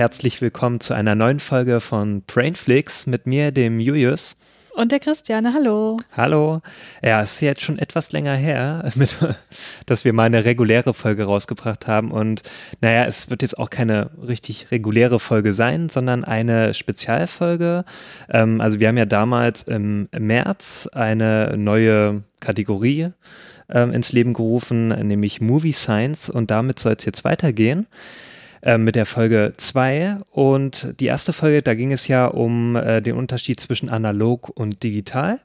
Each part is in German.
Herzlich willkommen zu einer neuen Folge von Brainflix mit mir, dem Julius. Und der Christiane, hallo. Hallo. Ja, es ist jetzt schon etwas länger her, mit, dass wir mal eine reguläre Folge rausgebracht haben. Und naja, es wird jetzt auch keine richtig reguläre Folge sein, sondern eine Spezialfolge. Ähm, also wir haben ja damals im März eine neue Kategorie ähm, ins Leben gerufen, nämlich Movie Science. Und damit soll es jetzt weitergehen. Äh, mit der Folge 2. Und die erste Folge, da ging es ja um äh, den Unterschied zwischen analog und digital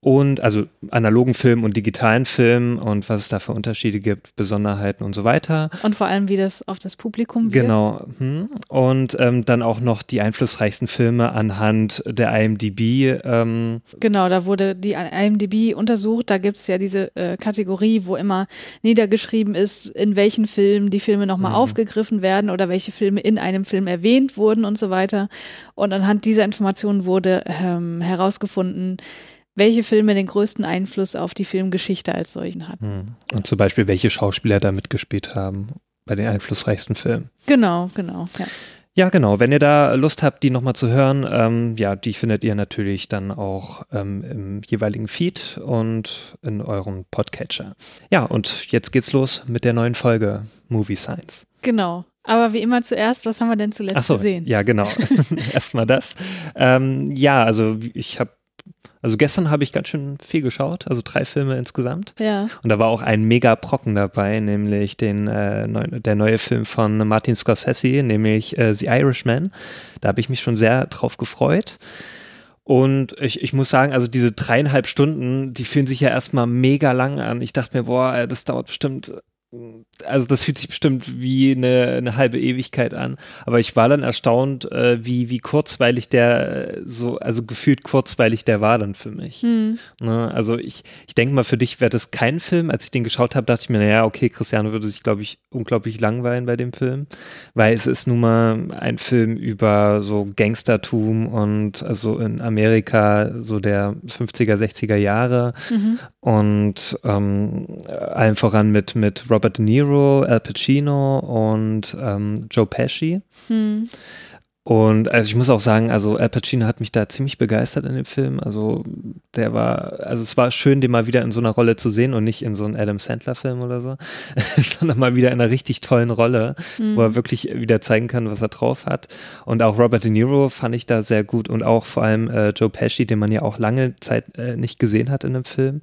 und also analogen Film und digitalen Film und was es da für Unterschiede gibt, Besonderheiten und so weiter. Und vor allem, wie das auf das Publikum wirkt. Genau. Hm. Und ähm, dann auch noch die einflussreichsten Filme anhand der IMDb. Ähm. Genau, da wurde die IMDb untersucht. Da gibt es ja diese äh, Kategorie, wo immer niedergeschrieben ist, in welchen Filmen die Filme nochmal mhm. aufgegriffen werden oder welche Filme in einem Film erwähnt wurden und so weiter. Und anhand dieser Informationen wurde ähm, herausgefunden, welche Filme den größten Einfluss auf die Filmgeschichte als solchen hatten. Hm. Und zum Beispiel, welche Schauspieler da mitgespielt haben bei den einflussreichsten Filmen. Genau, genau, ja. Ja, genau. Wenn ihr da Lust habt, die nochmal zu hören, ähm, ja, die findet ihr natürlich dann auch ähm, im jeweiligen Feed und in eurem Podcatcher. Ja, und jetzt geht's los mit der neuen Folge Movie Science. Genau. Aber wie immer zuerst, was haben wir denn zuletzt Ach so, gesehen? Ja, genau. Erstmal das. Ähm, ja, also ich habe also gestern habe ich ganz schön viel geschaut, also drei Filme insgesamt. Ja. Und da war auch ein mega Brocken dabei, nämlich den, äh, neu, der neue Film von Martin Scorsese, nämlich äh, The Irishman. Da habe ich mich schon sehr drauf gefreut. Und ich, ich muss sagen, also diese dreieinhalb Stunden, die fühlen sich ja erstmal mega lang an. Ich dachte mir, boah, das dauert bestimmt also das fühlt sich bestimmt wie eine, eine halbe Ewigkeit an, aber ich war dann erstaunt, äh, wie, wie kurzweilig der äh, so, also gefühlt kurzweilig der war dann für mich. Hm. Ne? Also ich, ich denke mal, für dich wäre das kein Film. Als ich den geschaut habe, dachte ich mir, naja, okay, Christiane würde sich, glaube ich, unglaublich langweilen bei dem Film, weil es ist nun mal ein Film über so Gangstertum und also in Amerika so der 50er, 60er Jahre mhm. und ähm, allen voran mit, mit Robert Robert De Niro, Al Pacino und ähm, Joe Pesci. Hm. Und also ich muss auch sagen, also Al Pacino hat mich da ziemlich begeistert in dem Film. Also der war, also es war schön, den mal wieder in so einer Rolle zu sehen und nicht in so einem Adam Sandler-Film oder so, sondern mal wieder in einer richtig tollen Rolle, mhm. wo er wirklich wieder zeigen kann, was er drauf hat. Und auch Robert De Niro fand ich da sehr gut und auch vor allem äh, Joe Pesci, den man ja auch lange Zeit äh, nicht gesehen hat in dem Film.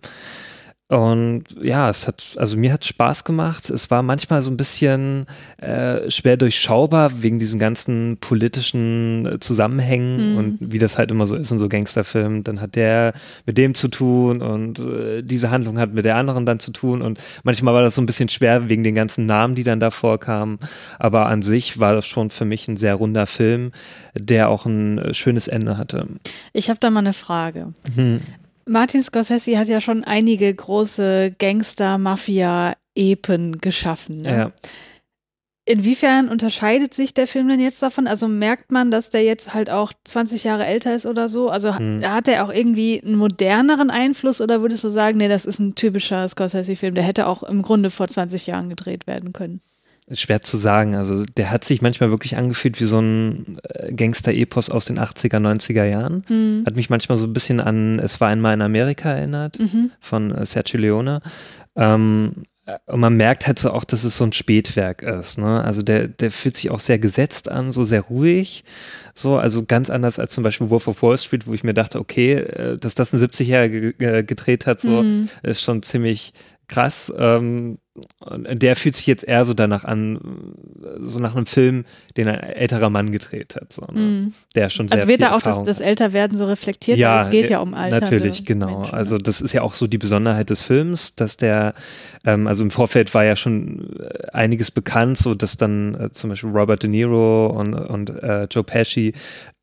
Und ja, es hat, also mir hat Spaß gemacht. Es war manchmal so ein bisschen äh, schwer durchschaubar wegen diesen ganzen politischen äh, Zusammenhängen mhm. und wie das halt immer so ist in so Gangsterfilmen. Dann hat der mit dem zu tun und äh, diese Handlung hat mit der anderen dann zu tun. Und manchmal war das so ein bisschen schwer wegen den ganzen Namen, die dann da vorkamen. Aber an sich war das schon für mich ein sehr runder Film, der auch ein äh, schönes Ende hatte. Ich habe da mal eine Frage. Mhm. Martin Scorsese hat ja schon einige große Gangster-Mafia-Epen geschaffen. Ne? Ja. Inwiefern unterscheidet sich der Film denn jetzt davon? Also merkt man, dass der jetzt halt auch 20 Jahre älter ist oder so? Also hm. hat er auch irgendwie einen moderneren Einfluss oder würdest du sagen, nee, das ist ein typischer Scorsese-Film, der hätte auch im Grunde vor 20 Jahren gedreht werden können? Schwer zu sagen. Also der hat sich manchmal wirklich angefühlt wie so ein äh, Gangster-Epos aus den 80er, 90er Jahren. Mhm. Hat mich manchmal so ein bisschen an Es war einmal in Amerika erinnert, mhm. von äh, Sergio Leone. Ähm, und man merkt halt so auch, dass es so ein Spätwerk ist. Ne? Also der, der fühlt sich auch sehr gesetzt an, so sehr ruhig. So, also ganz anders als zum Beispiel Wolf of Wall Street, wo ich mir dachte, okay, äh, dass das ein 70-Jähriger gedreht hat, so mhm. ist schon ziemlich krass. Ähm, der fühlt sich jetzt eher so danach an, so nach einem Film, den ein älterer Mann gedreht hat. So, ne? mm. Der schon sehr Also wird da auch das, das, Älterwerden so reflektiert? Ja, es geht ja um Alter. Natürlich, genau. Menschen. Also das ist ja auch so die Besonderheit des Films, dass der, ähm, also im Vorfeld war ja schon äh, einiges bekannt, so dass dann äh, zum Beispiel Robert De Niro und, und äh, Joe Pesci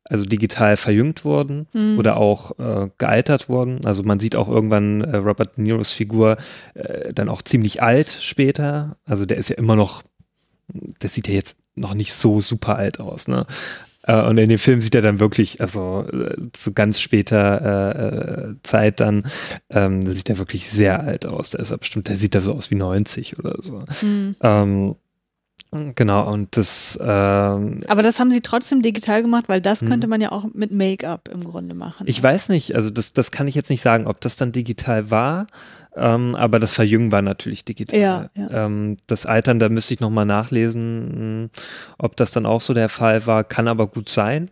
also digital verjüngt wurden mhm. oder auch äh, gealtert wurden. Also man sieht auch irgendwann äh, Robert De Niros Figur äh, dann auch ziemlich alt später. Also der ist ja immer noch, der sieht ja jetzt noch nicht so super alt aus, ne? Äh, und in dem Film sieht er dann wirklich, also äh, zu ganz später äh, Zeit dann, ähm, da sieht er wirklich sehr alt aus. Der ist ja bestimmt, der sieht da so aus wie 90 oder so. Mhm. Ähm, Genau, und das. Ähm, Aber das haben sie trotzdem digital gemacht, weil das hm. könnte man ja auch mit Make-up im Grunde machen. Ich weiß nicht, also das, das kann ich jetzt nicht sagen, ob das dann digital war, ähm, aber das Verjüngen war natürlich digital. Ja, ja. Ähm, das Altern, da müsste ich nochmal nachlesen, ob das dann auch so der Fall war, kann aber gut sein.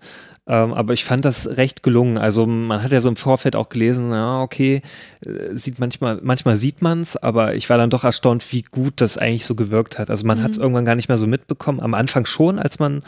Ähm, aber ich fand das recht gelungen. Also man hat ja so im Vorfeld auch gelesen, ja, okay, äh, sieht manchmal, manchmal sieht man es, aber ich war dann doch erstaunt, wie gut das eigentlich so gewirkt hat. Also man mhm. hat es irgendwann gar nicht mehr so mitbekommen. Am Anfang schon, als man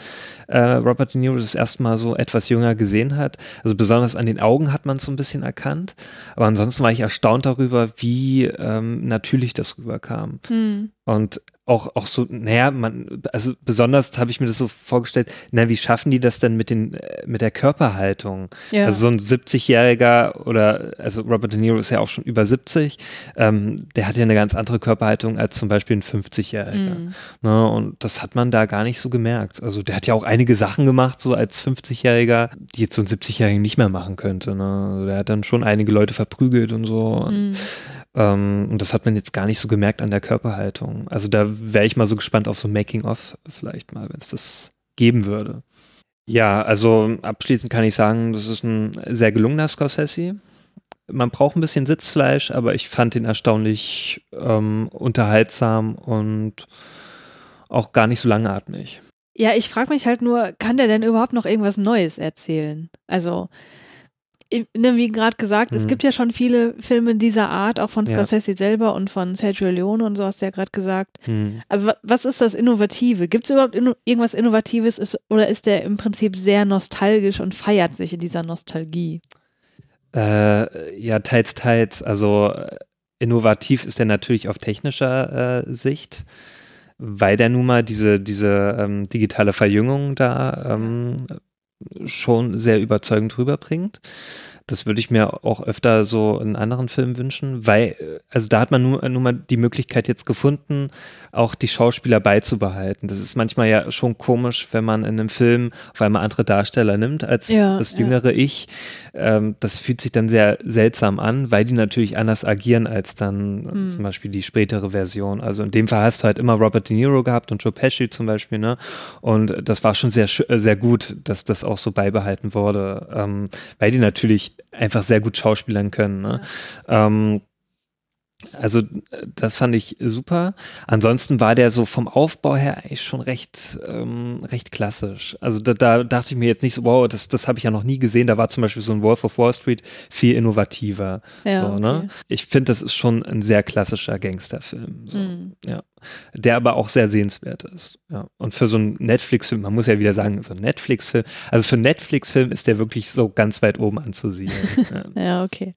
äh, Robert De Niro das erste Mal so etwas jünger gesehen hat. Also besonders an den Augen hat man es so ein bisschen erkannt. Aber ansonsten war ich erstaunt darüber, wie ähm, natürlich das rüberkam. Mhm. Und auch, auch so, naja, man, also besonders habe ich mir das so vorgestellt, na, wie schaffen die das denn mit den, äh, mit der Körperhaltung? Ja. Also so ein 70-Jähriger oder, also Robert De Niro ist ja auch schon über 70, ähm, der hat ja eine ganz andere Körperhaltung als zum Beispiel ein 50-Jähriger. Mhm. Ne, und das hat man da gar nicht so gemerkt. Also der hat ja auch einige Sachen gemacht, so als 50-Jähriger, die jetzt so ein 70-Jähriger nicht mehr machen könnte. Ne? Also der hat dann schon einige Leute verprügelt und so. Mhm. Und, ähm, und das hat man jetzt gar nicht so gemerkt an der Körperhaltung. Also da wäre ich mal so gespannt auf so Making-of vielleicht mal, wenn es das geben würde. Ja, also abschließend kann ich sagen, das ist ein sehr gelungener Scorsese. Man braucht ein bisschen Sitzfleisch, aber ich fand ihn erstaunlich ähm, unterhaltsam und auch gar nicht so langatmig. Ja, ich frage mich halt nur, kann der denn überhaupt noch irgendwas Neues erzählen? Also, ne, wie gerade gesagt, mhm. es gibt ja schon viele Filme dieser Art, auch von Scorsese ja. selber und von Sergio Leone und so hast du ja gerade gesagt. Mhm. Also was ist das Innovative? Gibt es überhaupt inno irgendwas Innovatives ist, oder ist der im Prinzip sehr nostalgisch und feiert sich in dieser Nostalgie? Äh, ja, teils, teils. Also innovativ ist er natürlich auf technischer äh, Sicht weil der nun mal diese, diese ähm, digitale Verjüngung da ähm, schon sehr überzeugend rüberbringt. Das würde ich mir auch öfter so in anderen Filmen wünschen, weil, also da hat man nur, nur mal die Möglichkeit jetzt gefunden, auch die Schauspieler beizubehalten. Das ist manchmal ja schon komisch, wenn man in einem Film auf einmal andere Darsteller nimmt als ja, das jüngere ja. Ich. Ähm, das fühlt sich dann sehr seltsam an, weil die natürlich anders agieren als dann mhm. zum Beispiel die spätere Version. Also in dem Fall hast du halt immer Robert De Niro gehabt und Joe Pesci zum Beispiel, ne? Und das war schon sehr, sehr gut, dass das auch so beibehalten wurde, ähm, weil die natürlich einfach sehr gut schauspielern können. Ne? Ja. Ähm, also das fand ich super. Ansonsten war der so vom Aufbau her eigentlich schon recht, ähm, recht klassisch. Also da, da, dachte ich mir jetzt nicht so, wow, das, das habe ich ja noch nie gesehen. Da war zum Beispiel so ein Wolf of Wall Street viel innovativer. Ja, so, ne? okay. Ich finde, das ist schon ein sehr klassischer Gangsterfilm. So. Mhm. Ja. Der aber auch sehr sehenswert ist. Ja. Und für so einen Netflix-Film, man muss ja wieder sagen, so ein Netflix-Film, also für einen Netflix-Film ist der wirklich so ganz weit oben anzusiedeln. ja. ja, okay.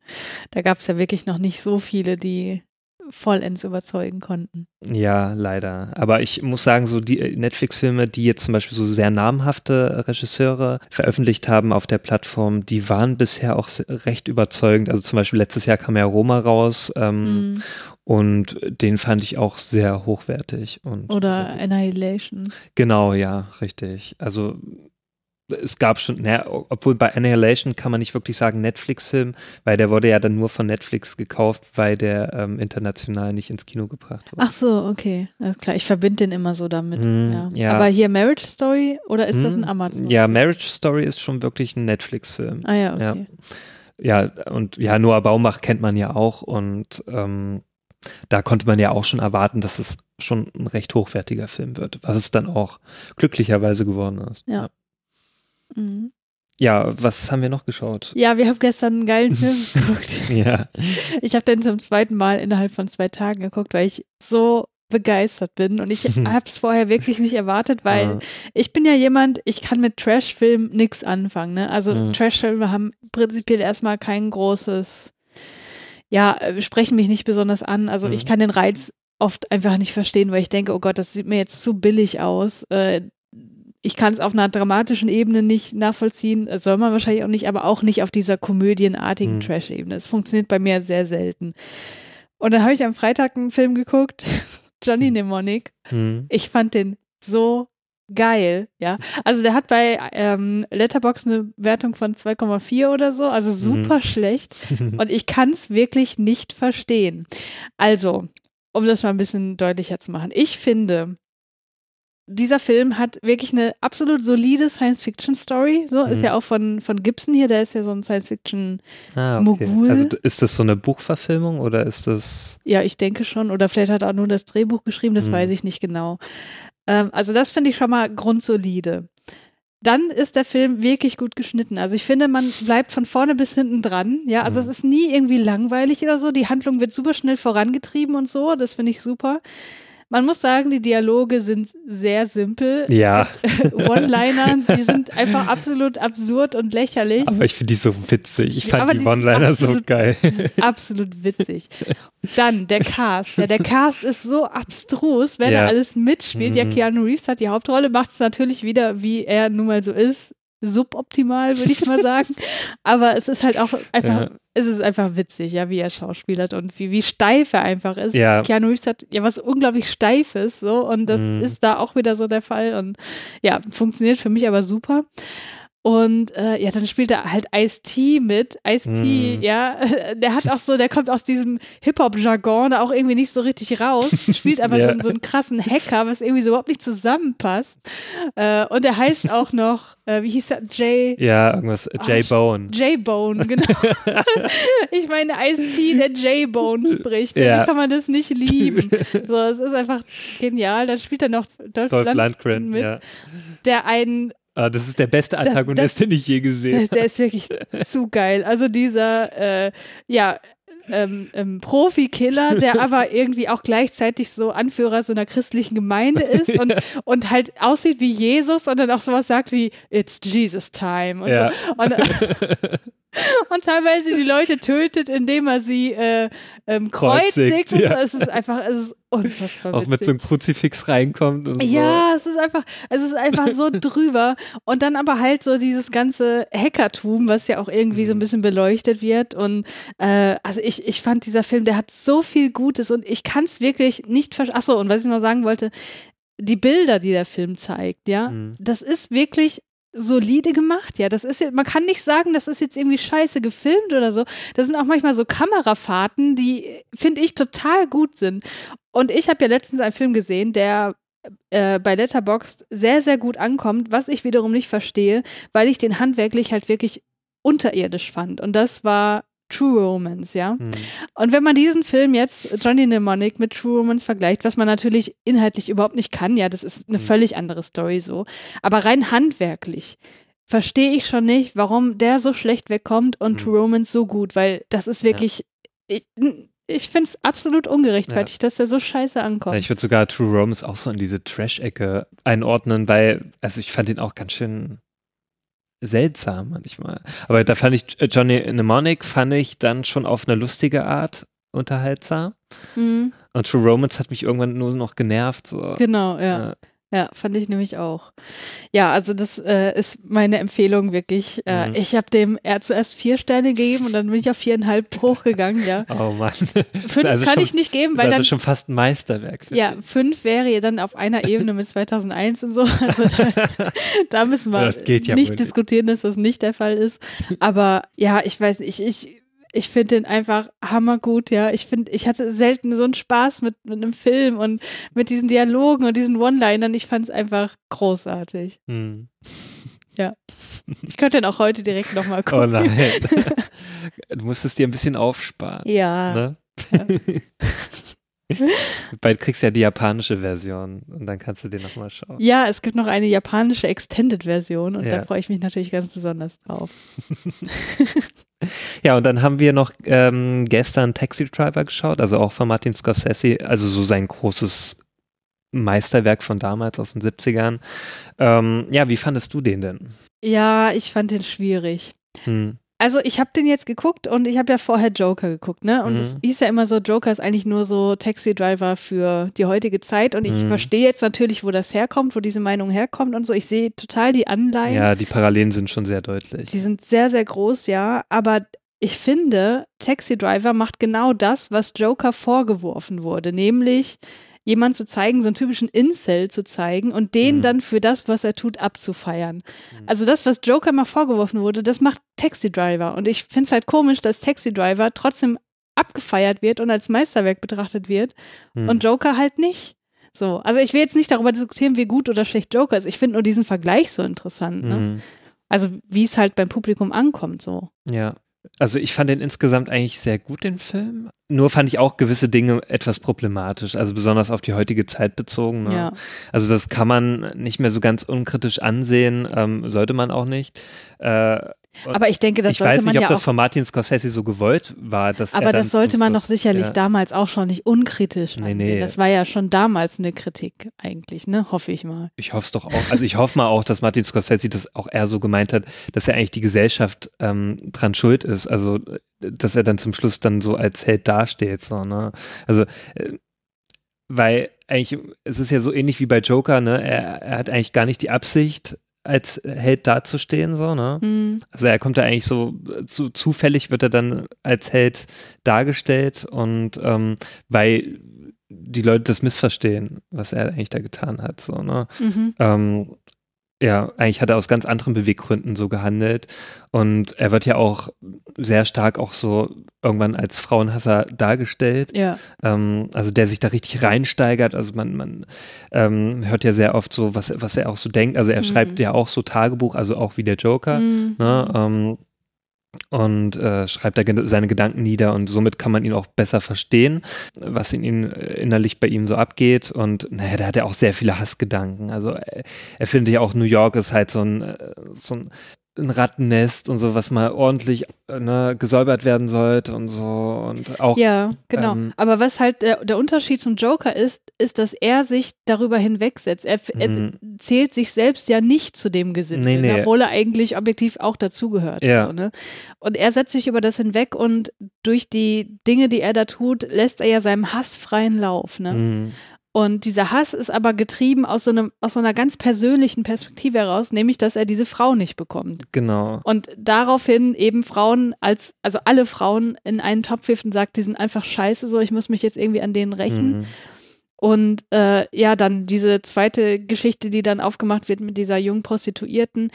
Da gab es ja wirklich noch nicht so viele, die vollends überzeugen konnten. Ja, leider. Aber ich muss sagen, so die äh, Netflix-Filme, die jetzt zum Beispiel so sehr namhafte Regisseure veröffentlicht haben auf der Plattform, die waren bisher auch recht überzeugend. Also zum Beispiel letztes Jahr kam ja Roma raus ähm, mm. Und den fand ich auch sehr hochwertig. Und Oder Annihilation. Genau, ja, richtig. Also es gab schon, naja, obwohl bei Annihilation kann man nicht wirklich sagen Netflix-Film, weil der wurde ja dann nur von Netflix gekauft, weil der ähm, international nicht ins Kino gebracht wurde. Ach so, okay. Alles klar, ich verbinde den immer so damit. Mm, ja. Ja. Aber hier Marriage Story oder ist mm, das ein hm, Amazon? Ja, Marriage Story ist schon wirklich ein Netflix-Film. Ah ja, okay. Ja. ja, und ja, Noah Baumach kennt man ja auch und ähm, da konnte man ja auch schon erwarten, dass es schon ein recht hochwertiger Film wird, was es dann auch glücklicherweise geworden ist. ja. Mhm. ja, was haben wir noch geschaut? Ja, wir haben gestern einen geilen Film geguckt. Ja. Ich habe den zum zweiten Mal innerhalb von zwei Tagen geguckt, weil ich so begeistert bin und ich habe es vorher wirklich nicht erwartet, weil Ja. ich bin ja jemand, ich kann mit Trash-Filmen nichts anfangen. Ne? Also Mhm. Trash-Filme haben prinzipiell erstmal kein großes, ja, äh, sprechen mich nicht besonders an. Also Mhm. ich kann den Reiz oft einfach nicht verstehen, weil ich denke, oh Gott, das sieht mir jetzt zu billig aus. Äh, ich kann es auf einer dramatischen Ebene nicht nachvollziehen, äh, soll man wahrscheinlich auch nicht, aber auch nicht auf dieser komödienartigen Mhm. Trash-Ebene. Es funktioniert bei mir sehr selten. Und dann habe ich am Freitag einen Film geguckt, Johnny Mnemonic. Hm. Ich fand den so geil, ja. Also der hat bei ähm, Letterbox eine Wertung von 2,4 oder so, also super schlecht. Und ich kann es wirklich nicht verstehen. Also, um das mal ein bisschen deutlicher zu machen. Ich finde, dieser Film hat wirklich eine absolut solide Science-Fiction-Story. So ist Mhm. ja auch von, von Gibson hier, der ist ja so ein Science-Fiction, Ah, Mogul. Also ist das so eine Buchverfilmung oder ist das. ja, ich denke schon. Oder vielleicht hat er auch nur das Drehbuch geschrieben, das Mhm. weiß ich nicht genau. Ähm, also, das finde ich schon mal grundsolide. Dann ist der Film wirklich gut geschnitten. Also ich finde, man bleibt von vorne bis hinten dran. Ja, also Mhm. es ist nie irgendwie langweilig oder so. Die Handlung wird super schnell vorangetrieben und so. Das finde ich super. Man muss sagen, die Dialoge sind sehr simpel. Ja, One-Liner, die sind einfach absolut absurd und lächerlich. aber ich finde die so witzig. Ich Ja, fand aber die die One-Liner so geil. Absolut witzig. Dann der Cast. Ja, der Cast ist so abstrus, wer Ja. da alles mitspielt. Ja, Mhm. Keanu Reeves hat die Hauptrolle, macht es natürlich wieder, wie er nun mal so ist, suboptimal, würde ich mal sagen. Aber es ist halt auch einfach, Ja. es ist einfach witzig, ja, wie er schauspielert und wie, wie steif er einfach ist. Ja. Keanu Reeves hat ja was unglaublich Steifes, so, und das Mhm. ist da auch wieder so der Fall. Und ja, funktioniert für mich aber super. Und äh, ja, dann spielt er halt Ice-T mit. Ice-T, Mhm. ja, der hat auch so, der kommt aus diesem Hip-Hop-Jargon da auch irgendwie nicht so richtig raus. Spielt aber Ja. so, so einen krassen Hacker, was irgendwie so überhaupt nicht zusammenpasst. Äh, und er heißt auch noch, äh, wie hieß er? Jay. Ja, irgendwas. Jay Ach, Bone. J-Bone, genau. ich meine, Ice-T, der J-Bone spricht. Ja. Wie kann man das nicht lieben? So, es ist einfach genial. Dann spielt er noch Dolph, Dolph Lundgren Lundgren, mit, ja. der einen Ah, das ist der beste Antagonist, den ich je gesehen habe. der ist wirklich zu geil. Also dieser, äh, ja, ähm, ähm, Profi-Killer, der aber irgendwie auch gleichzeitig so Anführer so einer christlichen Gemeinde ist und, und halt aussieht wie Jesus und dann auch sowas sagt wie It's Jesus time. Und, Ja. so. und, und teilweise die Leute tötet, indem er sie äh, ähm, kreuzigt. Kreuzigt, ja. so. Es ist einfach, es ist unfassbar Auch mit so einem witzig. Kruzifix reinkommt und so. Ja, es ist einfach, es ist einfach so drüber. Und dann aber halt so dieses ganze Hackertum, was ja auch irgendwie so ein bisschen beleuchtet wird. Und äh, also ich, ich fand dieser Film, der hat so viel Gutes und ich kann es wirklich nicht verstehen. Achso, und was ich noch sagen wollte, die Bilder, die der Film zeigt, ja, Mhm. das ist wirklich solide gemacht, ja. Das ist ja, man kann nicht sagen, das ist jetzt irgendwie scheiße gefilmt oder so. Das sind auch manchmal so Kamerafahrten, die, finde ich, total gut sind. Und ich habe ja letztens einen Film gesehen, der äh, bei Letterboxd sehr, sehr gut ankommt, was ich wiederum nicht verstehe, weil ich den handwerklich halt wirklich unterirdisch fand. Und das war True Romance, ja. Hm. Und wenn man diesen Film jetzt, Johnny Mnemonic, mit True Romance vergleicht, was man natürlich inhaltlich überhaupt nicht kann, ja, das ist eine Mhm. völlig andere Story so. Aber rein handwerklich verstehe ich schon nicht, warum der so schlecht wegkommt und Mhm. True Romance so gut, weil das ist wirklich, ich, ich finde es absolut ungerechtfertigt, dass der so scheiße ankommt. Ja, ich würde sogar True Romance auch so in diese Trash-Ecke einordnen, weil, also ich fand ihn auch ganz schön seltsam manchmal. Aber da fand ich äh, Johnny Mnemonic fand ich dann schon auf eine lustige Art unterhaltsam. Mhm. Und True Romance hat mich irgendwann nur noch genervt. So. Genau, ja. Ja. Ja, fand ich nämlich auch. Ja, also das äh, ist meine Empfehlung wirklich. Äh, Mhm. Ich habe dem er zuerst vier Sterne gegeben und dann bin ich auf viereinhalb hochgegangen, ja. Oh Mann. Fünf Also kann schon- ich nicht geben, Das weil ist dann, schon fast ein Meisterwerk. ja, fünf wäre ja dann auf einer Ebene mit 2001 und so. Also da, da müssen wir ja nicht. diskutieren, dass das nicht der Fall ist. Aber ja, ich weiß nicht, ich, ich finde den einfach hammergut, ja. Ich finde, ich hatte selten so einen Spaß mit, mit einem Film und mit diesen Dialogen und diesen One-Linern. Ich fand es einfach großartig. Hm. Ich könnte den auch heute direkt nochmal Oh gucken. nein. du musstest dir ein bisschen aufsparen. Ja. Ne? Bald kriegst du ja die japanische Version und dann kannst du den nochmal schauen. Ja, es gibt noch eine japanische Extended-Version und Ja. da freue ich mich natürlich ganz besonders drauf. Ja, und dann haben wir noch ähm, gestern Taxi Driver geschaut, also auch von Martin Scorsese, also so sein großes Meisterwerk von damals aus den 70ern. Ähm, ja, wie fandest du den denn? Ja, ich fand den schwierig. Hm. Also ich habe den jetzt geguckt und ich habe ja vorher Joker geguckt, ne? Und Mhm. es hieß ja immer so, Joker ist eigentlich nur so Taxi-Driver für die heutige Zeit. Und ich Mhm. verstehe jetzt natürlich, wo das herkommt, wo diese Meinung herkommt und so. Ich sehe total die Anleihen. Ja, die Parallelen sind schon sehr deutlich. Die sind sehr, sehr groß, ja. Aber ich finde, Taxi Driver macht genau das, was Joker vorgeworfen wurde, nämlich jemand zu zeigen, so einen typischen Incel zu zeigen und den Mhm. dann für das, was er tut, abzufeiern. Mhm. Also das, was Joker mal vorgeworfen wurde, das macht Taxi Driver. Und ich finde es halt komisch, dass Taxi Driver trotzdem abgefeiert wird und als Meisterwerk betrachtet wird Hm. und Joker halt nicht. So, also ich will jetzt nicht darüber diskutieren, wie gut oder schlecht Joker ist. Ich finde nur diesen Vergleich so interessant. Ne? Mhm. Also wie es halt beim Publikum ankommt, so. Ja. Also ich fand den insgesamt eigentlich sehr gut, den Film. Nur fand ich auch gewisse Dinge etwas problematisch, also besonders auf die heutige Zeit bezogen. Ne? Ja. Also das kann man nicht mehr so ganz unkritisch ansehen, ähm, sollte man auch nicht. Äh, und Aber ich denke, das ich sollte weiß man nicht, ob ja das von Martin Scorsese so gewollt war. Dass er Aber das sollte man doch sicherlich ja. damals auch schon nicht unkritisch Nee, nee. Das war ja schon damals eine Kritik eigentlich, ne? Hoffe ich mal. Ich hoffe es doch auch. Also ich hoffe mal auch, dass Martin Scorsese das auch eher so gemeint hat, dass er eigentlich die Gesellschaft ähm, dran schuld ist. Also dass er dann zum Schluss dann so als Held dasteht. So, ne? Also äh, weil eigentlich, es ist ja so ähnlich wie bei Joker, ne? Er, er hat eigentlich gar nicht die Absicht, als Held dazustehen, so, ne? Hm. Also er kommt da eigentlich so, zu, zufällig wird er dann als Held dargestellt und ähm, weil die Leute das missverstehen, was er eigentlich da getan hat, so, ne? Mhm. Ähm, ja, eigentlich hat er aus ganz anderen Beweggründen so gehandelt. Und er wird ja auch sehr stark auch so irgendwann als Frauenhasser dargestellt. Ja. Ähm, also der sich da richtig reinsteigert. Also man, man ähm, hört ja sehr oft so, was, was er auch so denkt. Also er Mhm. schreibt ja auch so Tagebuch, also auch wie der Joker. Hm. Ne, ähm, und äh, schreibt da seine Gedanken nieder und somit kann man ihn auch besser verstehen, was in ihn äh, innerlich bei ihm so abgeht. Und naja, da hat er auch sehr viele Hassgedanken. Also äh, er findet ja auch New York ist halt so ein, äh, so ein, ein Rattennest und so, was mal ordentlich ne, gesäubert werden sollte und so. Und auch Ja, genau. ähm, Aber was halt der, der Unterschied zum Joker ist, ist, dass er sich darüber hinwegsetzt. Er, er Mhm. zählt sich selbst ja nicht zu dem Gesindel, Nee, nee. obwohl er eigentlich objektiv auch dazugehört. Ja. So, ne? Und er setzt sich über das hinweg und durch die Dinge, die er da tut, lässt er ja seinem Hass freien Lauf. Ne? mh, Und dieser Hass ist aber getrieben aus so, einem, aus so einer ganz persönlichen Perspektive heraus, nämlich, dass er diese Frau nicht bekommt. genau. Und daraufhin eben Frauen als, also alle Frauen in einen Topf wirft und sagt, die sind einfach scheiße, so ich muss mich jetzt irgendwie an denen rächen. Mhm. Und äh, ja, dann diese zweite Geschichte, die dann aufgemacht wird mit dieser jungen Prostituierten,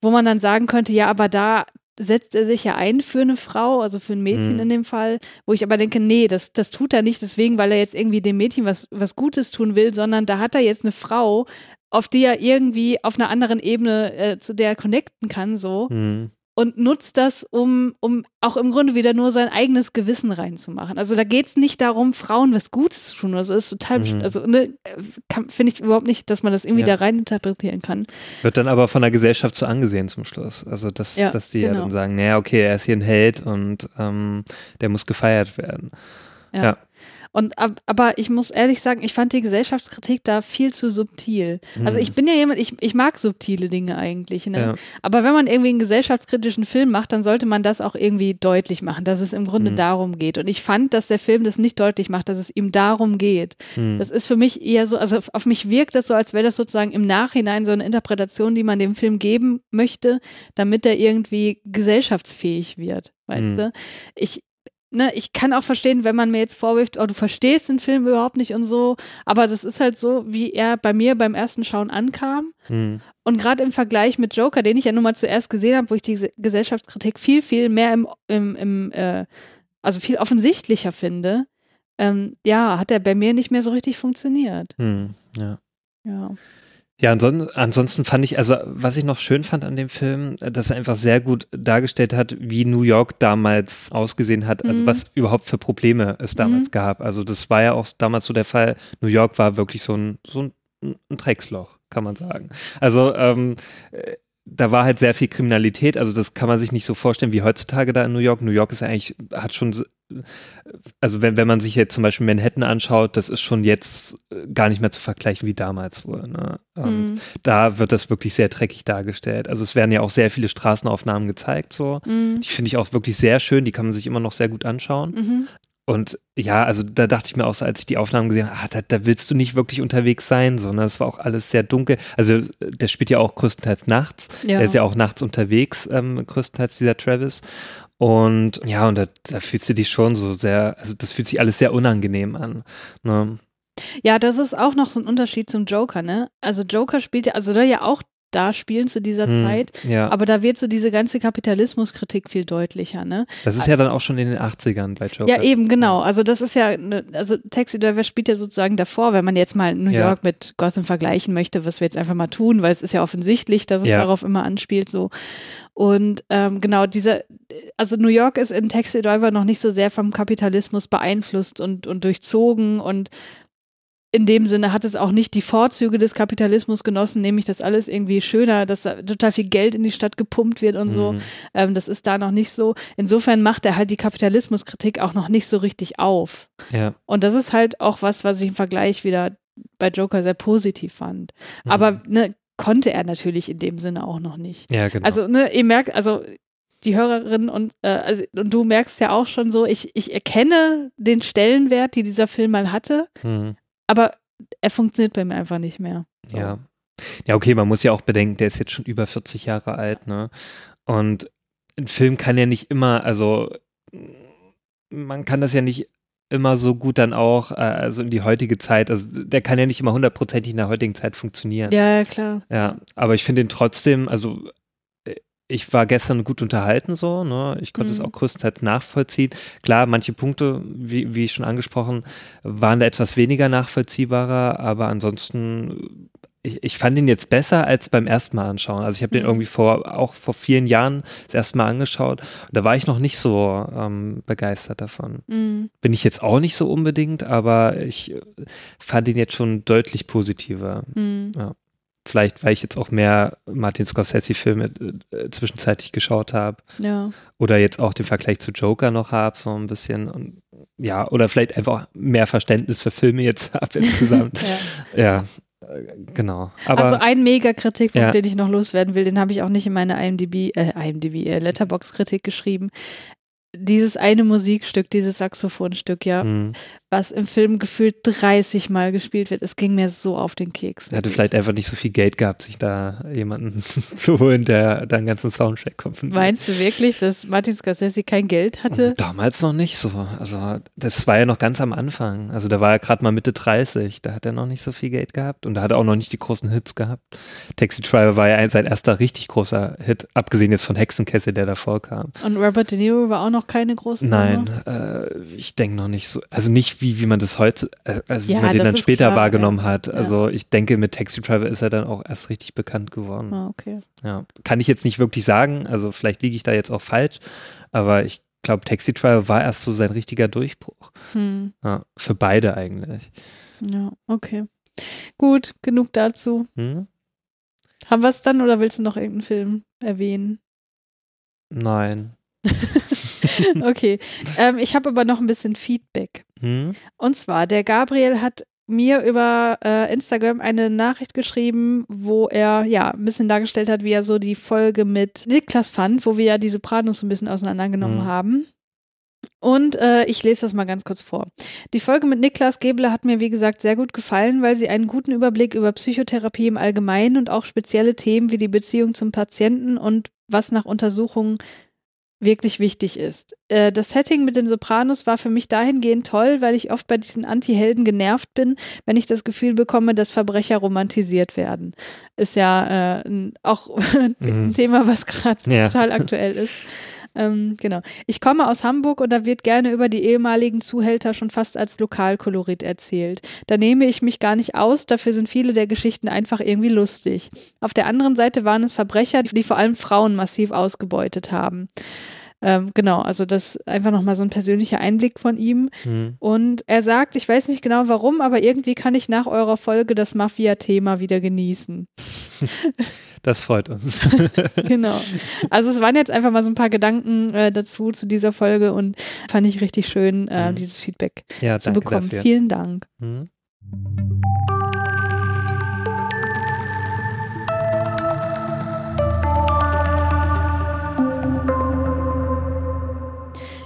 wo man dann sagen könnte, ja, aber da setzt er sich ja ein für eine Frau, also für ein Mädchen Mhm. in dem Fall, wo ich aber denke, nee, das, das tut er nicht deswegen, weil er jetzt irgendwie dem Mädchen was, was Gutes tun will, sondern da hat er jetzt eine Frau, auf die er irgendwie auf einer anderen Ebene äh, zu der er connecten kann, so Mhm. Und nutzt das, um, um auch im Grunde wieder nur sein eigenes Gewissen reinzumachen. Also da geht es nicht darum, Frauen was Gutes zu tun. Also ist total, Mhm. also ne, finde ich überhaupt nicht, dass man das irgendwie Ja. da rein interpretieren kann. Wird dann aber von der Gesellschaft so angesehen zum Schluss. Also, dass, Ja, dass die ja genau. dann sagen, naja, okay, er ist hier ein Held und ähm, der muss gefeiert werden. Ja. Ja. Und ab, aber ich muss ehrlich sagen, ich fand die Gesellschaftskritik da viel zu subtil. Also Mhm. ich bin ja jemand, ich, ich mag subtile Dinge eigentlich. Ne? Ja. Aber wenn man irgendwie einen gesellschaftskritischen Film macht, dann sollte man das auch irgendwie deutlich machen, dass es im Grunde Mhm. darum geht. Und ich fand, dass der Film das nicht deutlich macht, dass es ihm darum geht. Hm. Das ist für mich eher so, also auf mich wirkt das so, als wäre das sozusagen im Nachhinein so eine Interpretation, die man dem Film geben möchte, damit er irgendwie gesellschaftsfähig wird, weißt Mhm. du? Ich, ne, ich kann auch verstehen, wenn man mir jetzt vorwirft, oh, du verstehst den Film überhaupt nicht und so, aber das ist halt so, wie er bei mir beim ersten Schauen ankam. Hm. Und gerade im Vergleich mit Joker, den ich ja nun mal zuerst gesehen habe, wo ich die Ges- Gesellschaftskritik viel, viel mehr im, im, im äh, also viel offensichtlicher finde, ähm, ja, hat er bei mir nicht mehr so richtig funktioniert. Hm. Ja. Ja. Ja, ansonsten, ansonsten fand ich, also was ich noch schön fand an dem Film, dass er einfach sehr gut dargestellt hat, wie New York damals ausgesehen hat, also Mhm. was überhaupt für Probleme es damals Mhm. gab. Also das war ja auch damals so der Fall. New York war wirklich so ein, so ein, ein Drecksloch, kann man sagen. Also ähm, äh, da war halt sehr viel Kriminalität, also das kann man sich nicht so vorstellen wie heutzutage da in New York. New York ist eigentlich, hat schon, so- also wenn, wenn man sich jetzt zum Beispiel Manhattan anschaut, das ist schon jetzt äh, gar nicht mehr zu vergleichen wie damals wohl. Ne? Mhm. da wird das wirklich sehr dreckig dargestellt. Also es werden ja auch sehr viele Straßenaufnahmen gezeigt, so. Mhm. Die finde ich auch wirklich sehr schön, die kann man sich immer noch sehr gut anschauen. Mhm. Und ja, also da dachte ich mir auch so, als ich die Aufnahmen gesehen habe, ah, da, da willst du nicht wirklich unterwegs sein, sondern es war auch alles sehr dunkel. Also äh, der spielt ja auch größtenteils nachts. Ja. Der ist ja auch nachts unterwegs, ähm, größtenteils dieser Travis. Und ja, und da, da fühlst du dich schon so sehr, also das fühlt sich alles sehr unangenehm an. Ne? Ja, das ist auch noch so ein Unterschied zum Joker, ne? Also Joker spielt ja, also soll ja auch da spielen zu dieser Hm, Zeit, Ja, aber da wird so diese ganze Kapitalismuskritik viel deutlicher, ne? das ist ja dann auch schon in den 80ern bei Joker. Ja, eben, genau. Also das ist ja, ne, also Taxi Driver spielt ja sozusagen davor, wenn man jetzt mal New Ja. York mit Gotham vergleichen möchte, was wir jetzt einfach mal tun, weil es ist ja offensichtlich, dass es Ja. darauf immer anspielt, so. Und ähm, genau, dieser, also New York ist in Taxi Driver noch nicht so sehr vom Kapitalismus beeinflusst und, und durchzogen und in dem Sinne hat es auch nicht die Vorzüge des Kapitalismus genossen, nämlich dass alles irgendwie schöner, dass da total viel Geld in die Stadt gepumpt wird und so. Mhm. Ähm, das ist da noch nicht so. Insofern macht er halt die Kapitalismuskritik auch noch nicht so richtig auf. Ja. Und das ist halt auch was, was ich im Vergleich wieder bei Joker sehr positiv fand. Mhm. Aber ne, konnte er natürlich in dem Sinne auch noch nicht. Ja, genau. Also, ne, ihr merkt, also die Hörerin und, äh, also, und du merkst ja auch schon so, ich, ich erkenne den Stellenwert, die dieser Film mal hatte, Mhm. Aber er funktioniert bei mir einfach nicht mehr. So. Ja. Ja, okay, man muss ja auch bedenken, der ist jetzt schon über 40 Jahre alt, ne? Und ein Film kann ja nicht immer, also man kann das ja nicht immer so gut dann auch, äh, also in die heutige Zeit, also der kann ja nicht immer hundertprozentig in der heutigen Zeit funktionieren. Ja, ja, klar. Ja, aber ich finde ihn trotzdem, also ich war gestern gut unterhalten so, ne? Ich konnte es Mhm. auch größtenteils nachvollziehen. Klar, manche Punkte, wie, wie schon angesprochen, waren da etwas weniger nachvollziehbarer, aber ansonsten, ich, ich fand ihn jetzt besser als beim ersten Mal anschauen. Also ich habe den Mhm. irgendwie vor, auch vor vielen Jahren das erste Mal angeschaut. Da war ich noch nicht so ähm, begeistert davon. Mhm. Bin ich jetzt auch nicht so unbedingt, aber ich fand ihn jetzt schon deutlich positiver. Mhm. Vielleicht, weil ich jetzt auch mehr Martin Scorsese-Filme äh, zwischenzeitlich geschaut habe. Ja. Oder jetzt auch den Vergleich zu Joker noch habe, so ein bisschen. Und ja, oder vielleicht einfach mehr Verständnis für Filme jetzt habe insgesamt. ja. ja, äh, genau. Aber also ein mega Kritikpunkt, Ja. den ich noch loswerden will, den habe ich auch nicht in meine IMDb, äh, IMDb, äh, Letterbox-Kritik geschrieben. Dieses eine Musikstück, dieses Saxophonstück, ja, mh, was im Film gefühlt 30 Mal gespielt wird, es ging mir so auf den Keks. er hatte vielleicht einfach nicht so viel Geld gehabt, sich da jemanden zu holen, der da einen ganzen Soundtrack kommt. Meinst du wirklich, dass Martin Scorsese kein Geld hatte? Damals noch nicht so. Also das war ja noch ganz am Anfang. Also da war er gerade mal Mitte 30. Da hat er noch nicht so viel Geld gehabt und da hat er auch noch nicht die großen Hits gehabt. Taxi Driver war ja ein- sein erster richtig großer Hit, abgesehen jetzt von Hexenkessel, der davor kam. Und Robert De Niro war auch noch keine große Nein, äh, ich denke noch nicht so. Also nicht wie, wie man das heute, äh, also wie Ja, man den dann später klar, wahrgenommen ja. hat. Also ich denke, mit Taxi Driver ist er dann auch erst richtig bekannt geworden. Ah, okay. Ja, kann ich jetzt nicht wirklich sagen. Also vielleicht liege ich da jetzt auch falsch, aber ich glaube, Taxi Driver war erst so sein richtiger Durchbruch. Hm. Ja, für beide eigentlich. Ja, okay. Gut, genug dazu. Hm? Haben wir es dann oder willst du noch irgendeinen Film erwähnen? Nein. Okay. ähm, ich habe aber noch ein bisschen Feedback. Hm? Und zwar, der Gabriel hat mir über äh, Instagram eine Nachricht geschrieben, wo er ja ein bisschen dargestellt hat, wie er so die Folge mit Niklas fand, wo wir ja die Sopranos so ein bisschen auseinandergenommen Mhm. haben. Und äh, ich lese das mal ganz kurz vor. Die Folge mit Niklas Gebler hat mir, wie gesagt, sehr gut gefallen, weil sie einen guten Überblick über Psychotherapie im Allgemeinen und auch spezielle Themen wie die Beziehung zum Patienten und was nach Untersuchungen wirklich wichtig ist. Äh, das Setting mit den Sopranos war für mich dahingehend toll, weil ich oft bei diesen Anti-Helden genervt bin, wenn ich das Gefühl bekomme, dass Verbrecher romantisiert werden. Ist ja äh, auch ein Mhm. Thema, was gerade Ja. total aktuell ist. Ähm, genau. Ich komme aus Hamburg und da wird gerne über die ehemaligen Zuhälter schon fast als Lokalkolorit erzählt. Da nehme ich mich gar nicht aus, dafür sind viele der Geschichten einfach irgendwie lustig. Auf der anderen Seite waren es Verbrecher, die vor allem Frauen massiv ausgebeutet haben. Ähm, genau, also das ist einfach nochmal so ein persönlicher Einblick von ihm. Mhm. Und er sagt, ich weiß nicht genau warum, aber irgendwie kann ich nach eurer Folge das Mafia-Thema wieder genießen. Das freut uns. genau. Also es waren jetzt einfach mal so ein paar Gedanken äh, dazu zu dieser Folge und fand ich richtig schön, äh, Mhm. dieses Feedback ja, zu bekommen. dafür. Vielen Dank. Mhm.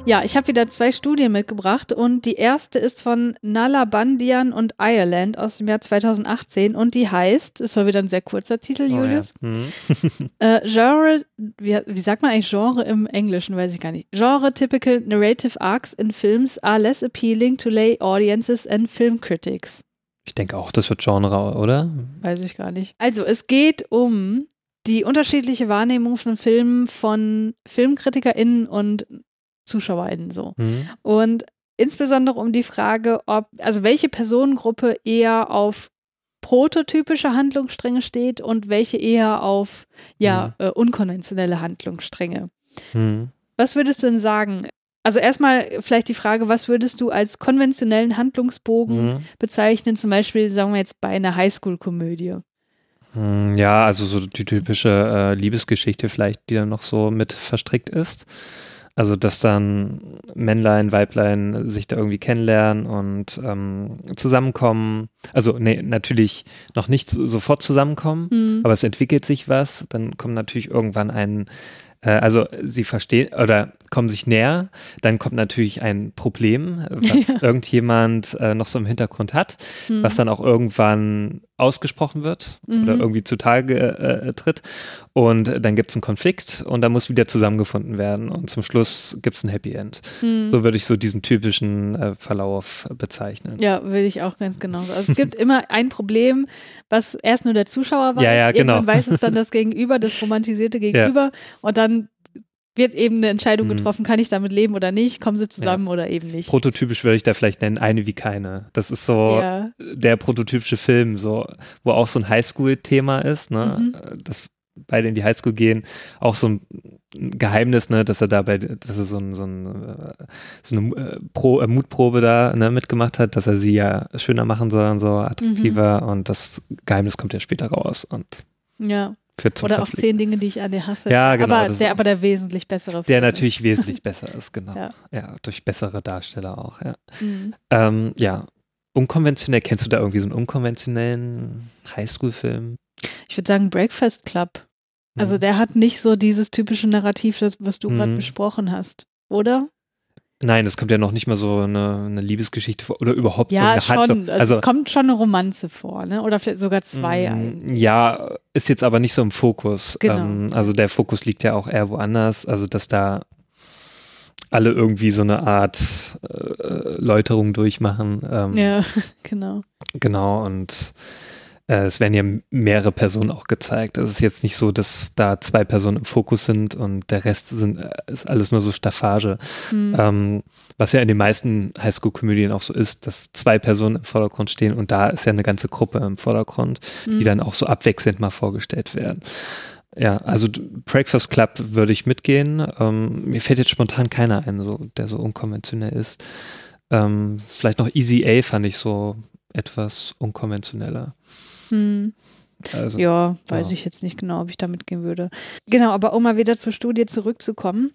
Ja, ich habe wieder zwei Studien mitgebracht und die erste ist von Nalabandian und Ireland aus dem Jahr 2018 und die heißt, es war wieder ein sehr kurzer Titel, Oh, ja. Julius, Mhm. äh, Genre, wie, wie sagt man eigentlich Genre im Englischen, weiß ich gar nicht. Genre typical narrative arcs in films are less appealing to lay audiences and film critics. Ich denke auch, das wird Genre, oder? Weiß ich gar nicht. Also, es geht um die unterschiedliche Wahrnehmung von Filmen von FilmkritikerInnen und ZuschauerInnen so. Mhm. Und insbesondere um die Frage, ob, also welche Personengruppe eher auf prototypische Handlungsstränge steht und welche eher auf, ja, äh, unkonventionelle Handlungsstränge. Mhm. Was würdest du denn sagen? Also erstmal vielleicht die Frage, was würdest du als konventionellen Handlungsbogen Mhm. bezeichnen, zum Beispiel, sagen wir jetzt bei einer Highschool-Komödie? Hm, Ja, also so die typische äh, Liebesgeschichte vielleicht, die dann noch so mit verstrickt ist. Also, dass dann Männlein, Weiblein sich da irgendwie kennenlernen und ähm, zusammenkommen. Also, nee, natürlich noch nicht so, sofort zusammenkommen, Hm. aber es entwickelt sich was. Dann kommt natürlich irgendwann ein, äh, also sie verstehen oder kommen sich näher. Dann kommt natürlich ein Problem, was Ja. irgendjemand äh, noch so im Hintergrund hat Hm. was dann auch irgendwann ausgesprochen wird oder Mhm. irgendwie zutage äh, tritt. Und dann gibt es einen Konflikt und da muss wieder zusammengefunden werden. Und zum Schluss gibt es ein Happy End. Hm. So würde ich so diesen typischen äh, Verlauf bezeichnen. Ja, will ich auch ganz genauso. Also es gibt immer ein Problem, was erst nur der Zuschauer weiß. Ja, ja, genau. Irgendwann weiß es dann das Gegenüber, das romantisierte Gegenüber. Und dann wird eben eine Entscheidung Mhm. getroffen, kann ich damit leben oder nicht, kommen sie zusammen oder eben nicht. Prototypisch würde ich da vielleicht nennen, eine wie keine. Das ist so ja. der prototypische Film, so, wo auch so ein Highschool-Thema ist, ne? Mhm. Das beide in die Highschool gehen, auch so ein Geheimnis, ne, dass er dabei, dass er so, ein, so, ein, äh, so eine äh, Pro, äh, Mutprobe da ne, mitgemacht hat, dass er sie ja schöner machen soll und so attraktiver Mhm. und das Geheimnis kommt ja später raus und ja. Oder auch zehn Dinge, die ich an dir hasse. Ja, genau, Aber der, aber der wesentlich bessere Der Film. natürlich wesentlich besser ist, genau. Ja. Ja. durch bessere Darsteller auch, ja. Mhm. Ähm, ja, unkonventionell, kennst du da irgendwie so einen unkonventionellen Highschool-Film? Ich würde sagen Breakfast Club. Also Mhm. der hat nicht so dieses typische Narrativ, das, was du gerade Mhm. besprochen hast. Oder? Nein, es kommt ja noch nicht mal so eine, eine Liebesgeschichte vor oder überhaupt Ja, irgendeine schon. Handlung. Also, es kommt schon eine Romanze vor, ne? Oder vielleicht sogar zwei Mm, eigentlich. Ja, ist jetzt aber nicht so im Fokus. Genau. Ähm, also der Fokus liegt ja auch eher woanders. Also dass da alle irgendwie so eine Art äh, Läuterung durchmachen. Ähm, Ja, genau. Genau, und es werden ja mehrere Personen auch gezeigt. Es ist jetzt nicht so, dass da zwei Personen im Fokus sind und der Rest sind, äh, ist alles nur so Staffage. Hm. Ähm, was ja in den meisten Highschool-Komödien auch so ist, dass zwei Personen im Vordergrund stehen und da ist ja eine ganze Gruppe im Vordergrund, Hm. die dann auch so abwechselnd mal vorgestellt werden. Ja, also Breakfast Club würde ich mitgehen. Ähm, mir fällt jetzt spontan keiner ein, so, der so unkonventionell ist. Ähm, vielleicht noch Easy A fand ich so etwas unkonventioneller. Hm. Also, Ja, weiß ja. ich jetzt nicht genau, ob ich da mitgehen würde. Genau, aber um mal wieder zur Studie zurückzukommen.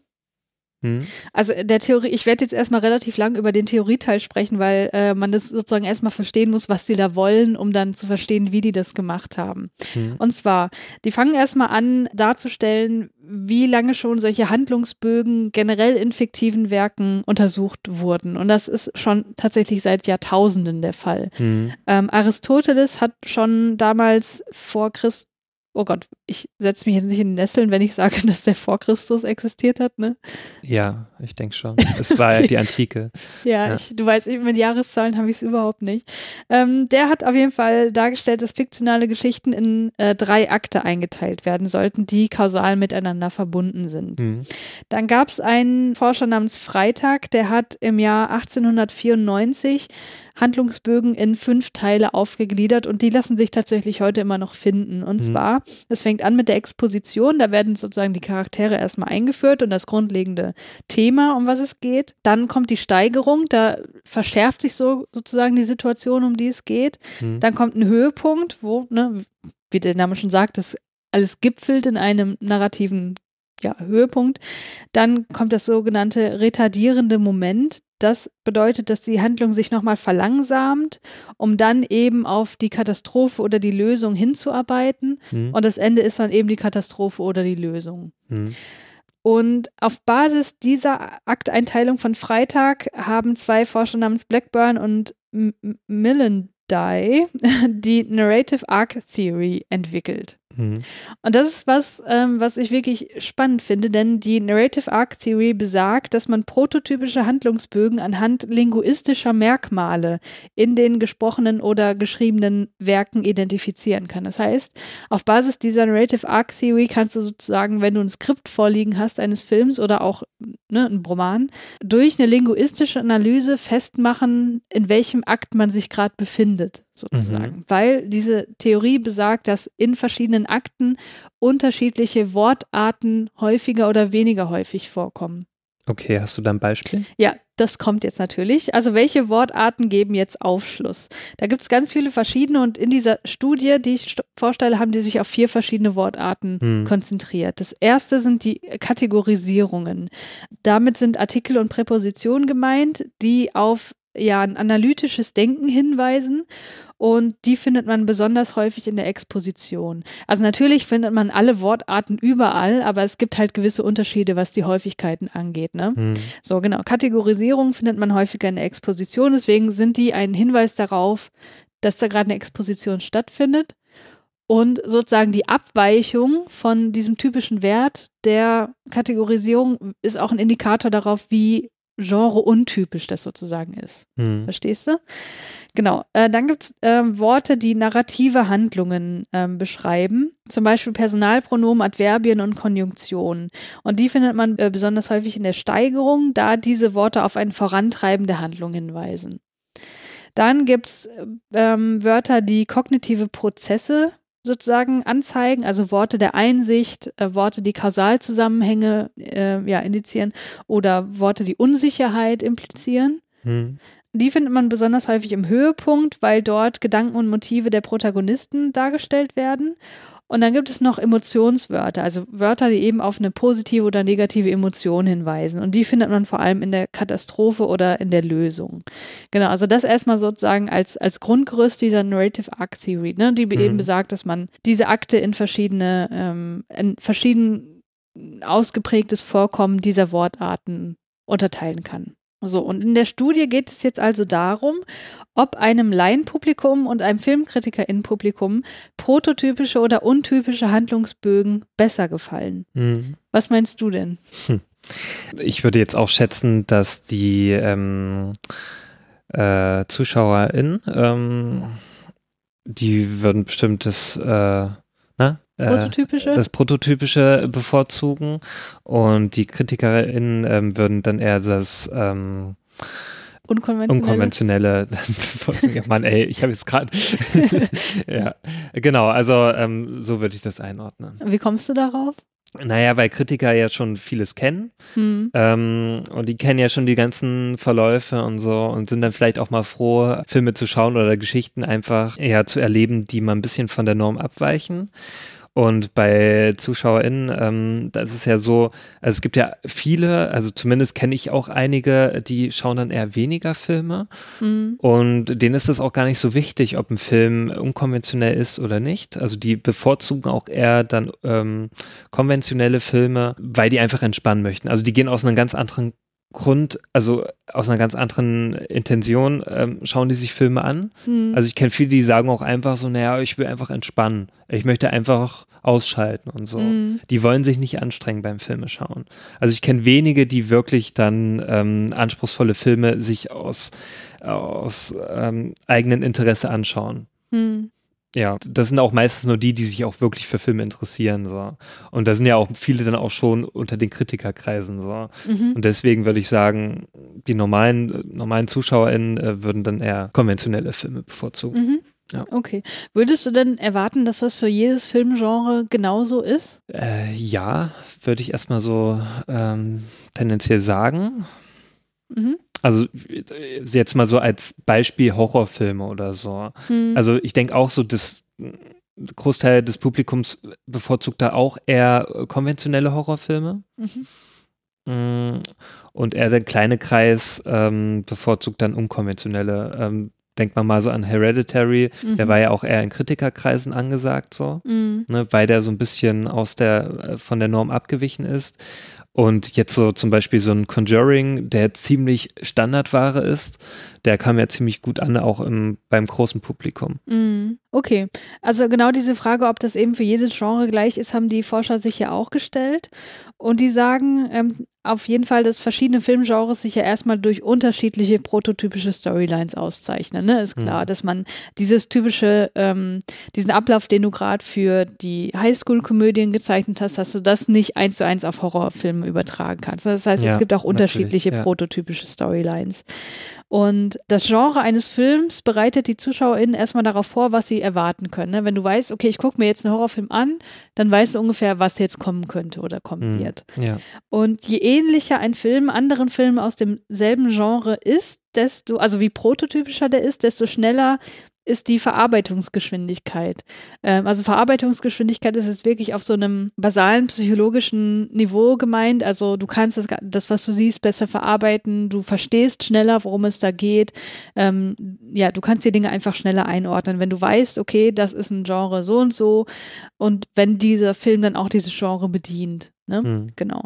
Hm? Also der Theorie, ich werde jetzt erstmal relativ lang über den Theorieteil sprechen, weil äh, man das sozusagen erstmal verstehen muss, was die da wollen, um dann zu verstehen, wie die das gemacht haben. Hm? Und zwar, die fangen erstmal an darzustellen, wie lange schon solche Handlungsbögen generell in fiktiven Werken untersucht wurden. Und das ist schon tatsächlich seit Jahrtausenden der Fall. Hm? Ähm, Aristoteles hat schon damals vor Christ oh Gott, ich setze mich jetzt nicht in die Nesseln, wenn ich sage, dass der vor Christus existiert hat, ne? Ja, ich denke schon. Es war ja die Antike. ja, ja. Ich, du weißt, mit Jahreszahlen habe ich es überhaupt nicht. Ähm, der hat auf jeden Fall dargestellt, dass fiktionale Geschichten in äh, drei Akte eingeteilt werden sollten, die kausal miteinander verbunden sind. Mhm. Dann gab es einen Forscher namens Freitag, der hat im Jahr 1894 Handlungsbögen in fünf Teile aufgegliedert und die lassen sich tatsächlich heute immer noch finden. Und mhm. zwar, es fängt an mit der Exposition, da werden sozusagen die Charaktere erstmal eingeführt und das grundlegende Thema, um was es geht. Dann kommt die Steigerung, da verschärft sich so sozusagen die Situation, um die es geht. Mhm. Dann kommt ein Höhepunkt, wo, ne, wie der Name schon sagt, das alles gipfelt in einem narrativen ja, Höhepunkt. Dann kommt das sogenannte retardierende Moment. Das bedeutet, dass die Handlung sich nochmal verlangsamt, um dann eben auf die Katastrophe oder die Lösung hinzuarbeiten. Mhm. Und das Ende ist dann eben die Katastrophe oder die Lösung. Mhm. Und auf Basis dieser Akteinteilung von Freitag haben zwei Forscher namens Blackburn und M Millen Die die Narrative Arc Theory entwickelt. Mhm. Und das ist was, ähm, was ich wirklich spannend finde, denn die Narrative Arc Theory besagt, dass man prototypische Handlungsbögen anhand linguistischer Merkmale in den gesprochenen oder geschriebenen Werken identifizieren kann. Das heißt, auf Basis dieser Narrative Arc Theory kannst du sozusagen, wenn du ein Skript vorliegen hast eines Films oder auch ne, ein Roman, durch eine linguistische Analyse festmachen, in welchem Akt man sich gerade befindet sozusagen. Mhm. Weil diese Theorie besagt, dass in verschiedenen Akten unterschiedliche Wortarten häufiger oder weniger häufig vorkommen. Okay, hast du da ein Beispiel? Ja, das kommt jetzt natürlich. Also welche Wortarten geben jetzt Aufschluss? Da gibt es ganz viele verschiedene und in dieser Studie, die ich vorstelle, haben die sich auf vier verschiedene Wortarten hm. konzentriert. Das erste sind die Kategorisierungen. Damit sind Artikel und Präpositionen gemeint, die auf ja, ein analytisches Denken hinweisen und die findet man besonders häufig in der Exposition. Also natürlich findet man alle Wortarten überall, aber es gibt halt gewisse Unterschiede, was die Häufigkeiten angeht. Ne? Mhm. So genau, Kategorisierung findet man häufiger in der Exposition, deswegen sind die ein Hinweis darauf, dass da gerade eine Exposition stattfindet. Und sozusagen die Abweichung von diesem typischen Wert der Kategorisierung ist auch ein Indikator darauf, wie genre-untypisch das sozusagen ist. Mhm. Verstehst du? Genau. Äh, dann gibt es äh, Worte, die narrative Handlungen äh, beschreiben. Zum Beispiel Personalpronomen, Adverbien und Konjunktionen. Und die findet man äh, besonders häufig in der Steigerung, da diese Worte auf ein Vorantreiben der Handlung hinweisen. Dann gibt es ähm, Wörter, die kognitive Prozesse sozusagen anzeigen, also Worte der Einsicht, äh, Worte, die Kausalzusammenhänge äh, ja, indizieren oder Worte, die Unsicherheit implizieren. Hm. Die findet man besonders häufig im Höhepunkt, weil dort Gedanken und Motive der Protagonisten dargestellt werden. Und dann gibt es noch Emotionswörter, also Wörter, die eben auf eine positive oder negative Emotion hinweisen. Und die findet man vor allem in der Katastrophe oder in der Lösung. Genau, also das erstmal sozusagen als, als Grundgerüst dieser Narrative Arc Theory, ne, die mhm. eben besagt, dass man diese Akte in verschiedene, ähm, in verschieden ausgeprägtes Vorkommen dieser Wortarten unterteilen kann. So, und in der Studie geht es jetzt also darum, ob einem Laienpublikum und einem FilmkritikerInnenpublikum prototypische oder untypische Handlungsbögen besser gefallen. Mhm. Was meinst du denn? Hm. Ich würde jetzt auch schätzen, dass die ähm, äh, ZuschauerInnen, ähm, die würden bestimmtes äh, äh, Prototypische? das Prototypische bevorzugen und die KritikerInnen ähm, würden dann eher das ähm, Unkonventionelle. Unkonventionelle. Mann, ey, ich habe jetzt gerade. ja, genau, also ähm, so würde ich das einordnen. Wie kommst du darauf? Naja, weil Kritiker ja schon vieles kennen hm. ähm, und die kennen ja schon die ganzen Verläufe und so und sind dann vielleicht auch mal froh, Filme zu schauen oder Geschichten einfach ja zu erleben, die mal ein bisschen von der Norm abweichen. Und bei ZuschauerInnen, ähm, das ist ja so, also es gibt ja viele, also zumindest kenne ich auch einige, die schauen dann eher weniger Filme. Mhm. Und denen ist es auch gar nicht so wichtig, ob ein Film unkonventionell ist oder nicht. Also die bevorzugen auch eher dann ähm, konventionelle Filme, weil die einfach entspannen möchten. Also die gehen aus einem ganz anderen Grund, also aus einer ganz anderen Intention, ähm, schauen die sich Filme an. Hm. Also ich kenne viele, die sagen auch einfach so, naja, ich will einfach entspannen. Ich möchte einfach ausschalten und so. Mhm. Die wollen sich nicht anstrengen beim Filme schauen. Also ich kenne wenige, die wirklich dann ähm, anspruchsvolle Filme sich aus, aus ähm, eigenem Interesse anschauen. Hm. Ja, das sind auch meistens nur die, die sich auch wirklich für Filme interessieren. So. Und da sind ja auch viele dann auch schon unter den Kritikerkreisen. So. Mhm. Und deswegen würde ich sagen, die normalen, normalen ZuschauerInnen äh, würden dann eher konventionelle Filme bevorzugen. Mhm. Ja. Okay. Würdest du denn erwarten, dass das für jedes Filmgenre genauso ist? Äh, ja, würde ich erstmal so ähm, tendenziell sagen. Mhm. Also jetzt mal so als Beispiel Horrorfilme oder so. Hm. Also ich denke auch so, das Großteil des Publikums bevorzugt da auch eher konventionelle Horrorfilme. Mhm. Mm, Und eher der kleine Kreis ähm, bevorzugt dann unkonventionelle. Ähm, denkt man mal so an Hereditary, der Mhm. war ja auch eher in Kritikerkreisen angesagt so Mhm. ne, weil der so ein bisschen aus der, äh, von der Norm abgewichen ist. Und jetzt so zum Beispiel so ein Conjuring, der ziemlich Standardware ist, der kam ja ziemlich gut an, auch im, beim großen Publikum. Mhm. Okay, also genau diese Frage, ob das eben für jedes Genre gleich ist, haben die Forscher sich ja auch gestellt. Und die sagen ähm, auf jeden Fall, dass verschiedene Filmgenres sich ja erstmal durch unterschiedliche prototypische Storylines auszeichnen. Ne? Ist klar, Mhm. dass man dieses typische, ähm, diesen Ablauf, den du gerade für die Highschool-Komödien gezeichnet hast, dass du das nicht eins zu eins auf Horrorfilme übertragen kannst. Das heißt, Ja, es gibt auch unterschiedliche ja. prototypische Storylines. Und das Genre eines Films bereitet die ZuschauerInnen erstmal darauf vor, was sie erwarten können. Ne? Wenn du weißt, okay, ich gucke mir jetzt einen Horrorfilm an, dann weißt du ungefähr, was jetzt kommen könnte oder kommen Mhm. wird. Ja. Und je ähnlicher ein Film anderen Filmen aus demselben Genre ist, desto, also wie prototypischer der ist, desto schneller ist die Verarbeitungsgeschwindigkeit. Ähm, also Verarbeitungsgeschwindigkeit ist jetzt wirklich auf so einem basalen psychologischen Niveau gemeint. Also du kannst das, das was du siehst, besser verarbeiten. Du verstehst schneller, worum es da geht. Ähm, ja, du kannst die Dinge einfach schneller einordnen. Wenn du weißt, okay, das ist ein Genre so und so und wenn dieser Film dann auch dieses Genre bedient. Ne? Mhm. Genau.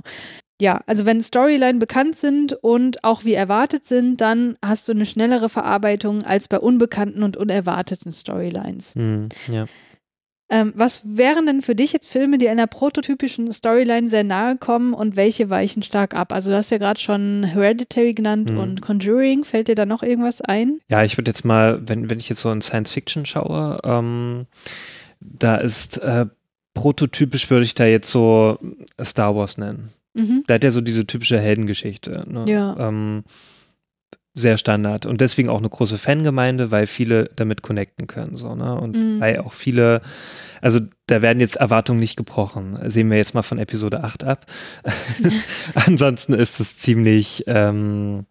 Ja, also wenn Storyline bekannt sind und auch wie erwartet sind, dann hast du eine schnellere Verarbeitung als bei unbekannten und unerwarteten Storylines. Mhm. Ja. Ähm, was wären denn für dich jetzt Filme, die einer prototypischen Storyline sehr nahe kommen und welche weichen stark ab? Also du hast ja gerade schon Hereditary genannt Mhm. und Conjuring. Fällt dir da noch irgendwas ein? Ja, ich würde jetzt mal, wenn, wenn ich jetzt so in Science Fiction schaue, ähm, da ist äh, prototypisch würde ich da jetzt so Star Wars nennen. Mhm. Der hat ja so diese typische Heldengeschichte. Ne? Ja. Ähm, sehr Standard und deswegen auch eine große Fangemeinde, weil viele damit connecten können. So, ne? Und Mhm. weil auch viele, also da werden jetzt Erwartungen nicht gebrochen. Sehen wir jetzt mal von Episode 8 ab. Ansonsten ist es ziemlich ähm,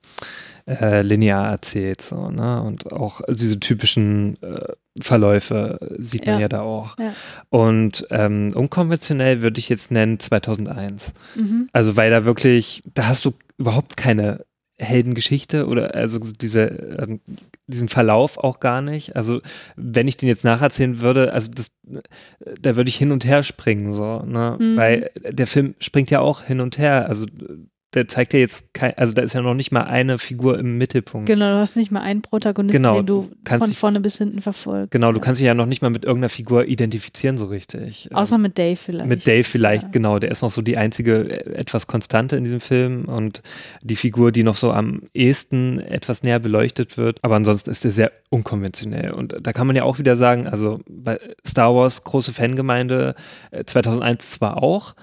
äh, linear erzählt. So, ne? Und auch diese typischen äh, Verläufe sieht man Ja. ja, da auch. Ja. Und ähm, unkonventionell würde ich jetzt nennen 2001. Mhm. Also weil da wirklich, da hast du überhaupt keine Heldengeschichte oder also diese, ähm, diesen Verlauf auch gar nicht. Also wenn ich den jetzt nacherzählen würde, also das, da würde ich hin und her springen, so, ne? Mhm. Weil der Film springt ja auch hin und her. Also der zeigt ja jetzt kein, also da ist ja noch nicht mal eine Figur im Mittelpunkt. Genau, du hast nicht mal einen Protagonisten, Genau, den du von dich- vorne bis hinten verfolgst. Genau, du Ja. kannst dich ja noch nicht mal mit irgendeiner Figur identifizieren so richtig. Außer mit Dave vielleicht. Mit Dave vielleicht, Ja. genau. Der ist noch so die einzige äh, etwas Konstante in diesem Film und die Figur, die noch so am ehesten etwas näher beleuchtet wird. Aber ansonsten ist er sehr unkonventionell. Und da kann man ja auch wieder sagen, also bei Star Wars, große Fangemeinde, äh, 2001 zwar auch,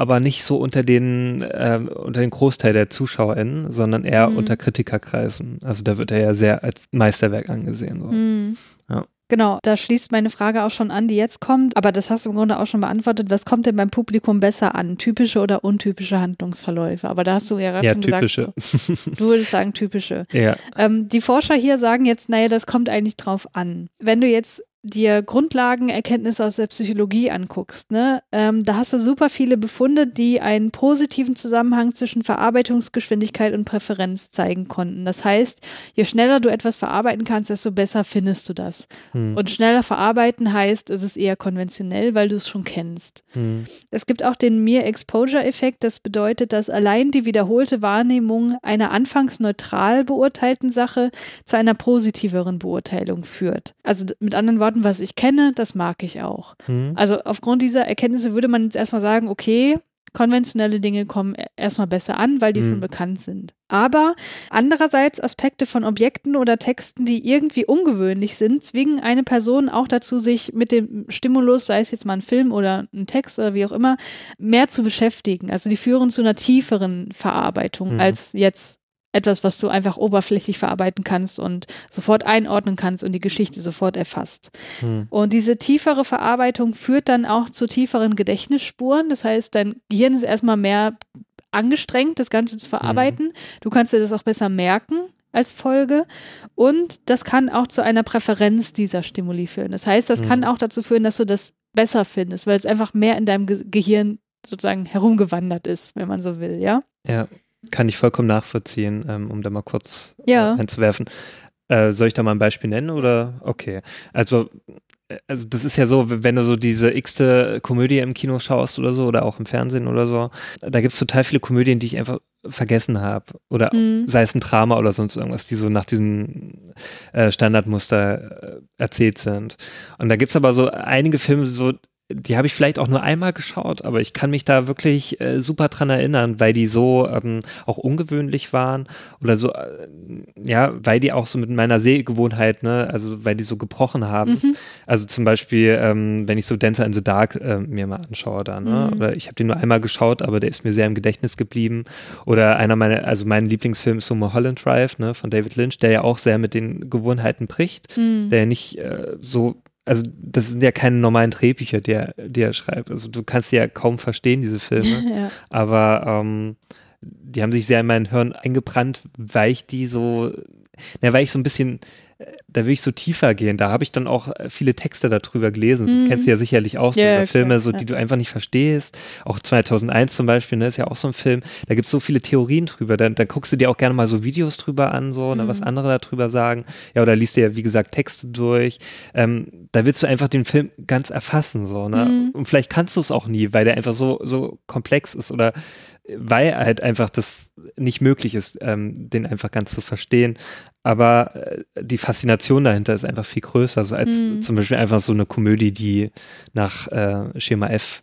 aber nicht so unter den, ähm, unter den Großteil der ZuschauerInnen, sondern eher Mhm. unter Kritikerkreisen. Also da wird er ja sehr als Meisterwerk angesehen. So. Mhm. Ja. Genau, da schließt meine Frage auch schon an, die jetzt kommt, aber das hast du im Grunde auch schon beantwortet. Was kommt denn beim Publikum besser an? Typische oder untypische Handlungsverläufe? Aber da hast du ja gerade Ja, schon typische. gesagt, so, du würdest sagen typische. ja. Ähm, die Forscher hier sagen jetzt, naja, das kommt eigentlich drauf an. Wenn du jetzt dir Grundlagenerkenntnisse aus der Psychologie anguckst, ne, ähm, da hast du super viele Befunde, die einen positiven Zusammenhang zwischen Verarbeitungsgeschwindigkeit und Präferenz zeigen konnten. Das heißt, je schneller du etwas verarbeiten kannst, desto besser findest du das. Hm. Und schneller verarbeiten heißt, es ist eher konventionell, weil du es schon kennst. Hm. Es gibt auch den Mere-Exposure-Effekt. Das bedeutet, dass allein die wiederholte Wahrnehmung einer anfangs neutral beurteilten Sache zu einer positiveren Beurteilung führt. Also mit anderen Worten, Worten, was ich kenne, das mag ich auch. Mhm. Also aufgrund dieser Erkenntnisse würde man jetzt erstmal sagen, okay, konventionelle Dinge kommen e-, erstmal besser an, weil die mhm. schon bekannt sind. Aber andererseits Aspekte von Objekten oder Texten, die irgendwie ungewöhnlich sind, zwingen eine Person auch dazu, sich mit dem Stimulus, sei es jetzt mal ein Film oder ein Text oder wie auch immer, mehr zu beschäftigen. Also die führen zu einer tieferen Verarbeitung mhm. als jetzt etwas, was du einfach oberflächlich verarbeiten kannst und sofort einordnen kannst und die Geschichte sofort erfasst. Hm. Und diese tiefere Verarbeitung führt dann auch zu tieferen Gedächtnisspuren. Das heißt, dein Gehirn ist erstmal mehr angestrengt, das Ganze zu verarbeiten. Hm. Du kannst dir das auch besser merken als Folge. Und das kann auch zu einer Präferenz dieser Stimuli führen. Das heißt, das hm. kann auch dazu führen, dass du das besser findest, weil es einfach mehr in deinem Ge Gehirn sozusagen herumgewandert ist, wenn man so will, ja? Ja, kann ich vollkommen nachvollziehen, ähm, um da mal kurz ja. äh, einzuwerfen. Äh, soll ich da mal ein Beispiel nennen oder? Okay. Also, äh, also das ist ja so, wenn du so diese x-te Komödie im Kino schaust oder so oder auch im Fernsehen oder so, da gibt es total viele Komödien, die ich einfach vergessen habe. Oder mhm. sei es ein Drama oder sonst irgendwas, die so nach diesem äh, Standardmuster äh, erzählt sind. Und da gibt es aber so einige Filme, so die habe ich vielleicht auch nur einmal geschaut, aber ich kann mich da wirklich äh, super dran erinnern, weil die so ähm, auch ungewöhnlich waren oder so, äh, ja, weil die auch so mit meiner Sehgewohnheit, ne, also weil die so gebrochen haben. Mhm. Also zum Beispiel, ähm, wenn ich so Dancer in the Dark äh, mir mal anschaue da, ne, mhm. oder ich habe den nur einmal geschaut, aber der ist mir sehr im Gedächtnis geblieben. Oder einer meiner, also mein Lieblingsfilm ist so Mulholland Drive, ne, von David Lynch, der ja auch sehr mit den Gewohnheiten bricht, mhm. der nicht äh, so also das sind ja keine normalen Drehbücher, die er, die er schreibt. Also du kannst sie ja kaum verstehen, diese Filme. ja. Aber ähm, die haben sich sehr in mein Hirn eingebrannt, weil ich die so, na, weil ich so ein bisschen da will ich so tiefer gehen. Da habe ich dann auch äh, viele Texte darüber gelesen. Das mhm. kennst du ja sicherlich auch, so ja, Filme, klar, so, die du einfach nicht verstehst. Auch 2001 zum Beispiel, ne, ist ja auch so ein Film. Da gibt es so viele Theorien drüber. Dann, dann guckst du dir auch gerne mal so Videos drüber an, so, ne, was mhm. andere darüber sagen. Ja, oder liest dir, wie gesagt, Texte durch. Ähm, da willst du einfach den Film ganz erfassen, so, ne? Mhm. Und vielleicht kannst du es auch nie, weil der einfach so, so komplex ist oder weil halt einfach das nicht möglich ist, ähm, den einfach ganz zu verstehen. Aber äh, die Faszination dahinter ist einfach viel größer, als mhm. zum Beispiel einfach so eine Komödie, die nach äh, Schema F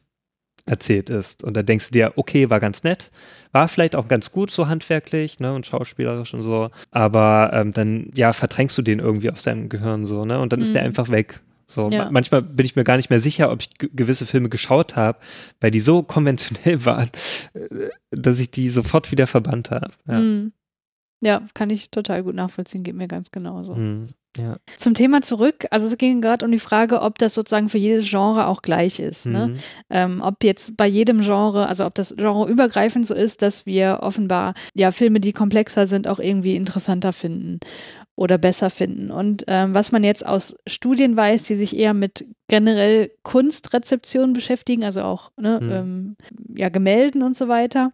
erzählt ist. Und da denkst du dir, okay, war ganz nett, war vielleicht auch ganz gut so handwerklich ne, und schauspielerisch und so, aber ähm, dann ja verdrängst du den irgendwie aus deinem Gehirn so, ne? Und dann mhm. ist der mhm. einfach weg. So, ja. manchmal bin ich mir gar nicht mehr sicher, ob ich gewisse Filme geschaut habe, weil die so konventionell waren, äh, dass ich die sofort wieder verbannt habe. Ja. Mm. Ja. kann ich total gut nachvollziehen, geht mir ganz genauso. Mm. Ja. Zum Thema zurück, also es ging gerade um die Frage, ob das sozusagen für jedes Genre auch gleich ist. Ne? Mhm. Ne? Ähm, ob jetzt bei jedem Genre, also ob das Genre übergreifend so ist, dass wir offenbar ja Filme, die komplexer sind, auch irgendwie interessanter finden oder besser finden. Und ähm, was man jetzt aus Studien weiß, die sich eher mit generell Kunstrezeption beschäftigen, also auch ne, mhm. ähm, ja, Gemälden und so weiter.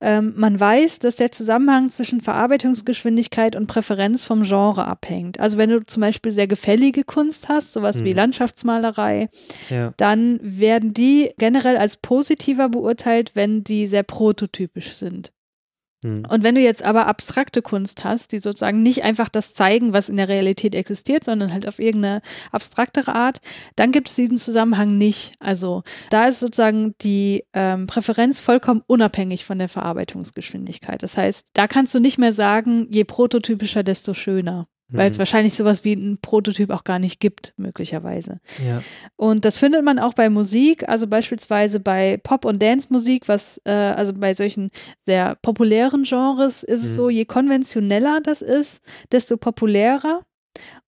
Ähm, man weiß, dass der Zusammenhang zwischen Verarbeitungsgeschwindigkeit und Präferenz vom Genre abhängt. Also wenn du zum Beispiel sehr gefällige Kunst hast, sowas mhm. wie Landschaftsmalerei, ja. dann werden die generell als positiver beurteilt, wenn die sehr prototypisch sind. Mhm. Und wenn du jetzt aber abstrakte Kunst hast, die sozusagen nicht einfach das zeigen, was in der Realität existiert, sondern halt auf irgendeine abstraktere Art, dann gibt es diesen Zusammenhang nicht. Also da ist sozusagen die ähm, Präferenz vollkommen unabhängig von der Verarbeitungsgeschwindigkeit. Das heißt, da kannst du nicht mehr sagen, je prototypischer, desto schöner weil es mhm. wahrscheinlich sowas wie ein Prototyp auch gar nicht gibt, möglicherweise. Ja. Und das findet man auch bei Musik, also beispielsweise bei Pop- und Dance-Musik, was, äh, also bei solchen sehr populären Genres ist mhm. es so, mhm. je konventioneller das ist, desto populärer.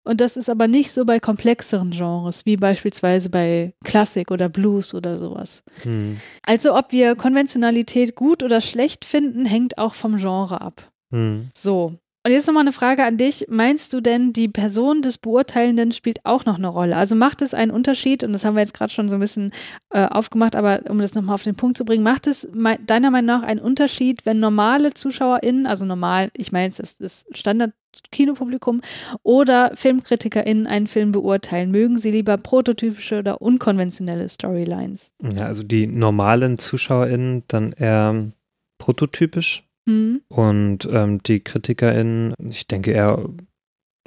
Und das ist aber nicht so bei komplexeren Genres, wie beispielsweise bei Klassik oder Blues oder sowas. Mhm. Also ob wir Konventionalität gut oder schlecht finden, hängt auch vom Genre ab. Mhm. So. Und jetzt nochmal eine Frage an dich. Meinst du denn, die Person des Beurteilenden spielt auch noch eine Rolle? Also macht es einen Unterschied, und das haben wir jetzt gerade schon so ein bisschen äh, aufgemacht, aber um das nochmal auf den Punkt zu bringen, macht es deiner Meinung nach einen Unterschied, wenn normale ZuschauerInnen, also normal, ich meine, es ist das Standard-Kinopublikum oder FilmkritikerInnen einen Film beurteilen? Mögen sie lieber prototypische oder unkonventionelle Storylines? Ja, also die normalen ZuschauerInnen dann eher prototypisch Mhm. Und ähm, die KritikerInnen, ich denke eher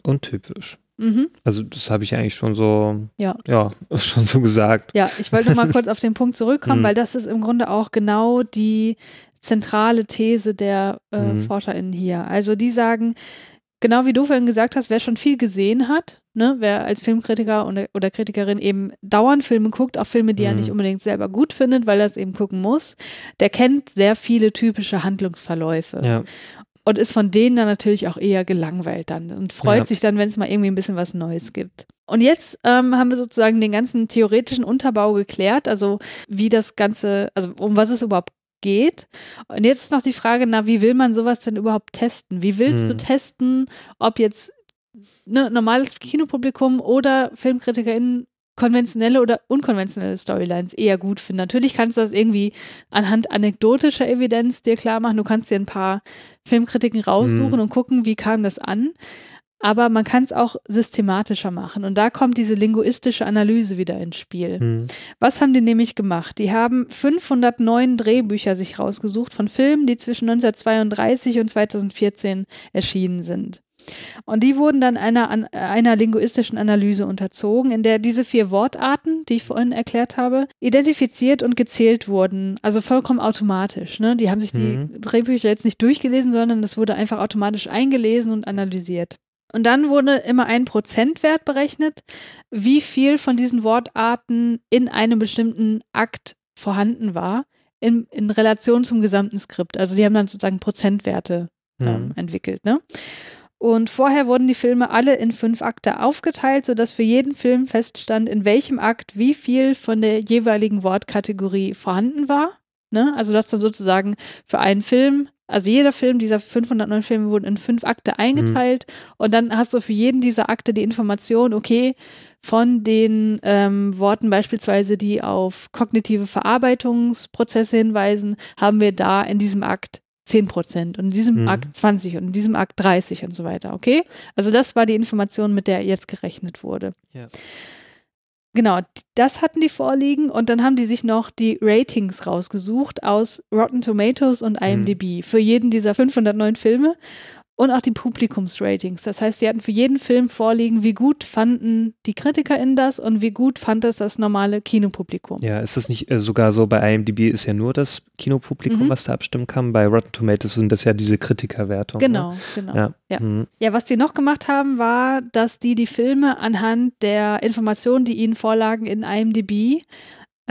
untypisch. Mhm. Also das habe ich eigentlich schon so, ja. ja, schon so gesagt. Ja, ich wollte noch mal kurz auf den Punkt zurückkommen, mhm. weil das ist im Grunde auch genau die zentrale These der äh, mhm. ForscherInnen hier. Also die sagen, genau wie du vorhin gesagt hast, wer schon viel gesehen hat, ne, wer als Filmkritiker oder, oder Kritikerin eben dauernd Filme guckt, auch Filme, die mhm. er nicht unbedingt selber gut findet, weil er es eben gucken muss, der kennt sehr viele typische Handlungsverläufe. Ja. Und ist von denen dann natürlich auch eher gelangweilt dann und freut ja. sich dann, wenn es mal irgendwie ein bisschen was Neues gibt. Und jetzt ähm, haben wir sozusagen den ganzen theoretischen Unterbau geklärt, also wie das Ganze, also um was es überhaupt geht. Und jetzt ist noch die Frage, na, wie will man sowas denn überhaupt testen? Wie willst hm. du testen, ob jetzt ne, normales Kinopublikum oder FilmkritikerInnen konventionelle oder unkonventionelle Storylines eher gut finden. Natürlich kannst du das irgendwie anhand anekdotischer Evidenz dir klar machen. Du kannst dir ein paar Filmkritiken raussuchen hm. und gucken, wie kam das an aber man kann es auch systematischer machen. Und da kommt diese linguistische Analyse wieder ins Spiel. Mhm. Was haben die nämlich gemacht? Die haben 509 Drehbücher sich rausgesucht von Filmen, die zwischen 1932 und 2014 erschienen sind. Und die wurden dann einer, einer linguistischen Analyse unterzogen, in der diese vier Wortarten, die ich vorhin erklärt habe, identifiziert und gezählt wurden. Also vollkommen automatisch. Ne? Die haben sich mhm. die Drehbücher jetzt nicht durchgelesen, sondern das wurde einfach automatisch eingelesen und analysiert. Und dann wurde immer ein Prozentwert berechnet, wie viel von diesen Wortarten in einem bestimmten Akt vorhanden war, in, in Relation zum gesamten Skript. Also die haben dann sozusagen Prozentwerte ähm, mhm. entwickelt. Ne? Und vorher wurden die Filme alle in fünf Akte aufgeteilt, sodass für jeden Film feststand, in welchem Akt wie viel von der jeweiligen Wortkategorie vorhanden war. Ne? Also das dann sozusagen für einen Film also jeder Film dieser 509 Filme wurden in fünf Akte eingeteilt mhm. und dann hast du für jeden dieser Akte die Information, okay, von den ähm, Worten beispielsweise, die auf kognitive Verarbeitungsprozesse hinweisen, haben wir da in diesem Akt 10 Prozent und in diesem mhm. Akt 20 und in diesem Akt 30 und so weiter, okay? Also das war die Information, mit der jetzt gerechnet wurde. Ja. Genau, das hatten die vorliegen und dann haben die sich noch die Ratings rausgesucht aus Rotten Tomatoes und IMDb mhm. für jeden dieser 509 Filme und auch die Publikumsratings. Das heißt, sie hatten für jeden Film vorliegen, wie gut fanden die KritikerInnen das und wie gut fand es das normale Kinopublikum. Ja, ist das nicht äh, sogar so, bei IMDb ist ja nur das Kinopublikum, mhm. was da abstimmen kann. Bei Rotten Tomatoes sind das ja diese Kritikerwertungen. Ne? Genau, ne? genau. Ja. Ja. Mhm. ja, was die noch gemacht haben, war, dass die die Filme anhand der Informationen, die ihnen vorlagen in IMDb,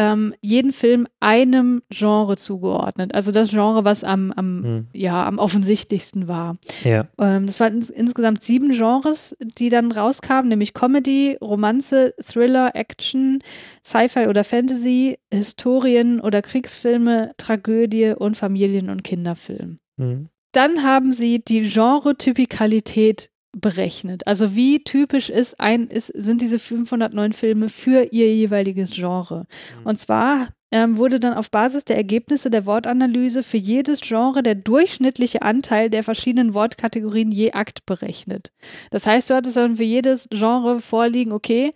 ähm, jeden Film einem Genre zugeordnet. Also das Genre, was am, am, hm. ja, am offensichtlichsten war. Ja. Ähm, das waren ins, insgesamt sieben Genres, die dann rauskamen, nämlich Comedy, Romanze, Thriller, Action, Sci-Fi oder Fantasy, Historien oder Kriegsfilme, Tragödie und Familien- und Kinderfilm. Hm. Dann haben sie die Genre-Typikalität berechnet. Also wie typisch ist ein, ist, sind diese 509 Filme für ihr jeweiliges Genre. Mhm. Und zwar ähm, wurde dann auf Basis der Ergebnisse der Wortanalyse für jedes Genre der durchschnittliche Anteil der verschiedenen Wortkategorien je Akt berechnet. Das heißt, du hattest dann für jedes Genre vorliegen, okay,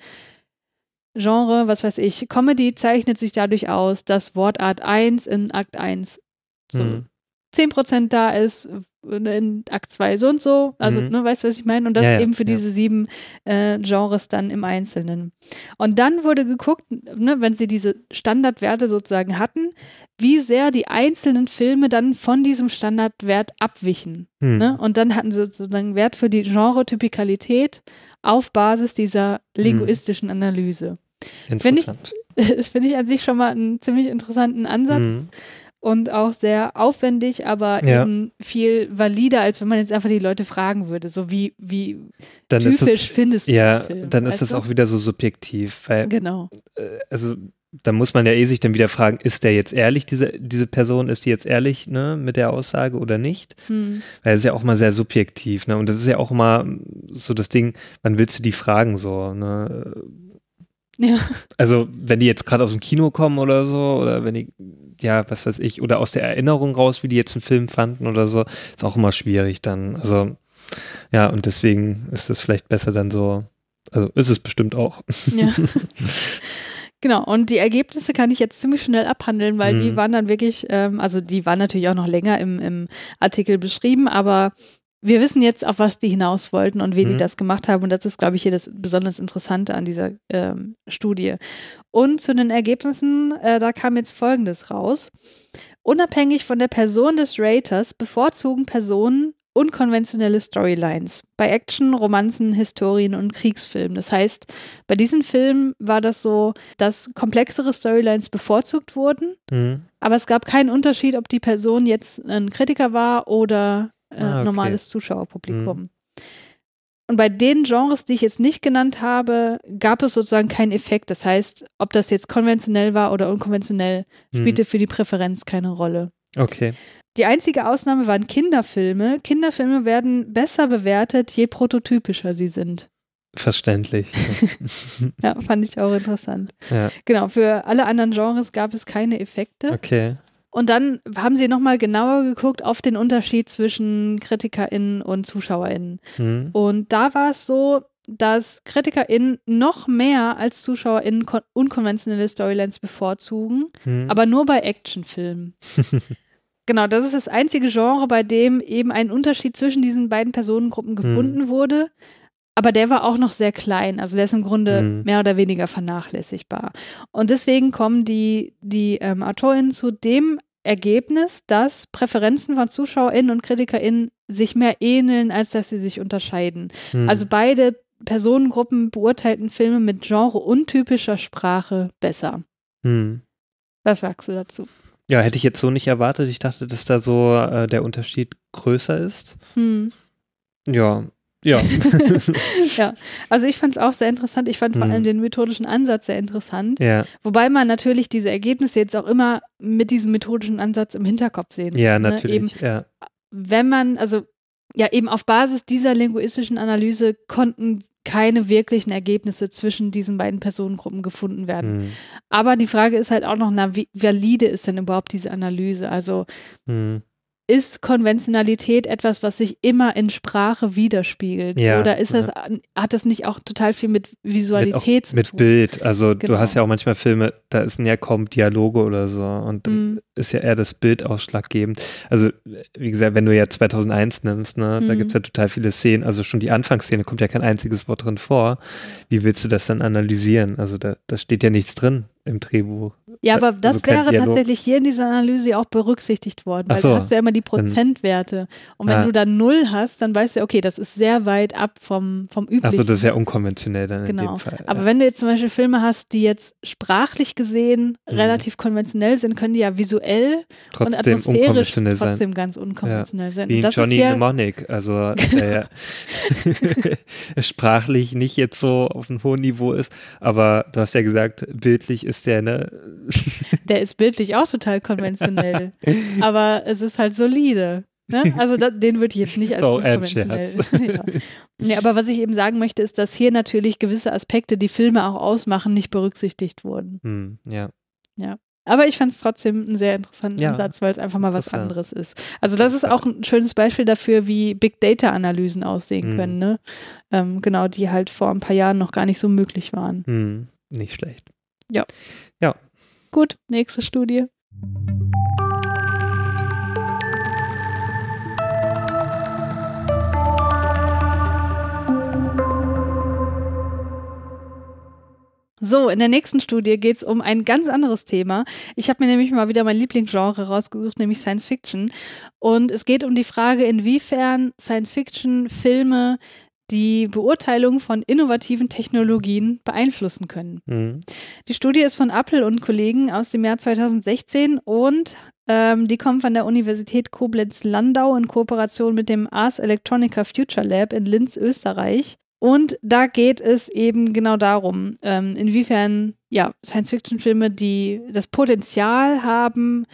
Genre, was weiß ich, Comedy zeichnet sich dadurch aus, dass Wortart 1 in Akt 1 so hm. 10% da ist, in Akt 2 so und so. Also, mhm. ne, weißt du, was ich meine? Und das ja, eben für ja. diese sieben äh, Genres dann im Einzelnen. Und dann wurde geguckt, ne, wenn sie diese Standardwerte sozusagen hatten, wie sehr die einzelnen Filme dann von diesem Standardwert abwichen. Mhm. Ne? Und dann hatten sie sozusagen Wert für die Genre-Typikalität auf Basis dieser linguistischen Analyse. Interessant. Find ich, das finde ich an sich schon mal einen ziemlich interessanten Ansatz. Und auch sehr aufwendig, aber ja. eben viel valider, als wenn man jetzt einfach die Leute fragen würde, so wie, wie dann typisch das, findest du Ja, Film, dann ist das du? auch wieder so subjektiv, weil genau. Äh, also da muss man ja eh sich dann wieder fragen, ist der jetzt ehrlich, diese, diese Person, ist die jetzt ehrlich ne, mit der Aussage oder nicht? Hm. Weil es ist ja auch mal sehr subjektiv, ne? Und das ist ja auch immer so das Ding, wann willst du die fragen so, ne? Ja. Also, wenn die jetzt gerade aus dem Kino kommen oder so, oder wenn die, ja, was weiß ich, oder aus der Erinnerung raus, wie die jetzt einen Film fanden oder so, ist auch immer schwierig dann. Also, ja, und deswegen ist es vielleicht besser dann so, also ist es bestimmt auch. Ja. Genau, und die Ergebnisse kann ich jetzt ziemlich schnell abhandeln, weil mhm. die waren dann wirklich, ähm, also die waren natürlich auch noch länger im, im Artikel beschrieben, aber wir wissen jetzt, auf was die hinaus wollten und wie mhm. die das gemacht haben. Und das ist, glaube ich, hier das besonders Interessante an dieser ähm, Studie. Und zu den Ergebnissen, äh, da kam jetzt Folgendes raus. Unabhängig von der Person des Raters bevorzugen Personen unkonventionelle Storylines bei Action, Romanzen, Historien und Kriegsfilmen. Das heißt, bei diesen Filmen war das so, dass komplexere Storylines bevorzugt wurden, mhm. aber es gab keinen Unterschied, ob die Person jetzt ein Kritiker war oder äh, ah, okay. normales Zuschauerpublikum. Mhm. Und bei den Genres, die ich jetzt nicht genannt habe, gab es sozusagen keinen Effekt. Das heißt, ob das jetzt konventionell war oder unkonventionell, spielte mhm. für die Präferenz keine Rolle. Okay. Die einzige Ausnahme waren Kinderfilme. Kinderfilme werden besser bewertet, je prototypischer sie sind. Verständlich. ja, fand ich auch interessant. Ja. Genau, für alle anderen Genres gab es keine Effekte. Okay. Und dann haben sie nochmal genauer geguckt auf den Unterschied zwischen KritikerInnen und ZuschauerInnen. Mhm. Und da war es so, dass KritikerInnen noch mehr als ZuschauerInnen unkonventionelle Storylines bevorzugen, mhm. aber nur bei Actionfilmen. Genau, das ist das einzige Genre, bei dem eben ein Unterschied zwischen diesen beiden Personengruppen gefunden mhm. wurde. Aber der war auch noch sehr klein. Also der ist im Grunde mhm. mehr oder weniger vernachlässigbar. Und deswegen kommen die, die ähm, AutorInnen zu dem Ergebnis, dass Präferenzen von ZuschauerInnen und KritikerInnen sich mehr ähneln, als dass sie sich unterscheiden. Mhm. Also beide Personengruppen beurteilten Filme mit genre-untypischer Sprache besser. Mhm. Was sagst du dazu? Ja, hätte ich jetzt so nicht erwartet. Ich dachte, dass da so äh, der Unterschied größer ist. Hm. Ja, ja. ja, also ich fand es auch sehr interessant. Ich fand vor allem hm. den methodischen Ansatz sehr interessant. Ja. Wobei man natürlich diese Ergebnisse jetzt auch immer mit diesem methodischen Ansatz im Hinterkopf sehen muss. Ja, ne? natürlich. Eben, ja. Wenn man, also ja, eben auf Basis dieser linguistischen Analyse konnten keine wirklichen Ergebnisse zwischen diesen beiden Personengruppen gefunden werden. Mhm. Aber die Frage ist halt auch noch, na, wie valide ist denn überhaupt diese Analyse? Also mhm ist Konventionalität etwas, was sich immer in Sprache widerspiegelt? Ja, Oder ist das, ja. hat das nicht auch total viel mit Visualität mit, zu mit tun? Mit Bild. Also genau. du hast ja auch manchmal Filme, da sind ja kaum Dialoge oder so und mhm. ist ja eher das Bild ausschlaggebend. Also wie gesagt, wenn du ja 2001 nimmst, ne, mhm. da gibt es ja total viele Szenen, also schon die Anfangsszene kommt ja kein einziges Wort drin vor. Wie willst du das dann analysieren? Also da, da steht ja nichts drin im Drehbuch. Ja, aber das also wäre tatsächlich hier in dieser Analyse auch berücksichtigt worden, weil so, da hast du ja immer die Prozentwerte. Und wenn ah. du dann null hast, dann weißt du, okay, das ist sehr weit ab vom, vom üblichen. Also das ist ja unkonventionell dann genau. in dem Fall. Aber wenn du jetzt zum Beispiel Filme hast, die jetzt sprachlich gesehen mhm. relativ konventionell sind, können die ja visuell trotzdem und atmosphärisch trotzdem sein. ganz unkonventionell ja. sein. Wie Johnny Mnemonic, also der ja sprachlich nicht jetzt so auf einem hohen Niveau ist, aber du hast ja gesagt, bildlich ist der, ne? Der ist bildlich auch total konventionell. aber es ist halt solide. Ne? Also da, den würde ich jetzt nicht als so, konventionell. ja. Nee, aber was ich eben sagen möchte, ist, dass hier natürlich gewisse Aspekte, die Filme auch ausmachen, nicht berücksichtigt wurden. Hm, ja. Ja. Aber ich fand es trotzdem einen sehr interessanten ja, Ansatz, weil es einfach mal was anderes ist. Also das ist auch ein schönes Beispiel dafür, wie Big Data-Analysen aussehen hm. können. Ne? Ähm, genau, die halt vor ein paar Jahren noch gar nicht so möglich waren. Hm, nicht schlecht. Ja. Ja. Gut, nächste Studie. So, in der nächsten Studie geht es um ein ganz anderes Thema. Ich habe mir nämlich mal wieder mein Lieblingsgenre rausgesucht, nämlich Science Fiction. Und es geht um die Frage, inwiefern Science Fiction-Filme die Beurteilung von innovativen Technologien beeinflussen können. Mhm. Die Studie ist von Apple und Kollegen aus dem Jahr 2016 und ähm, die kommt von der Universität Koblenz-Landau in Kooperation mit dem Ars Electronica Future Lab in Linz, Österreich. Und da geht es eben genau darum, ähm, inwiefern ja, Science-Fiction-Filme, die das Potenzial haben,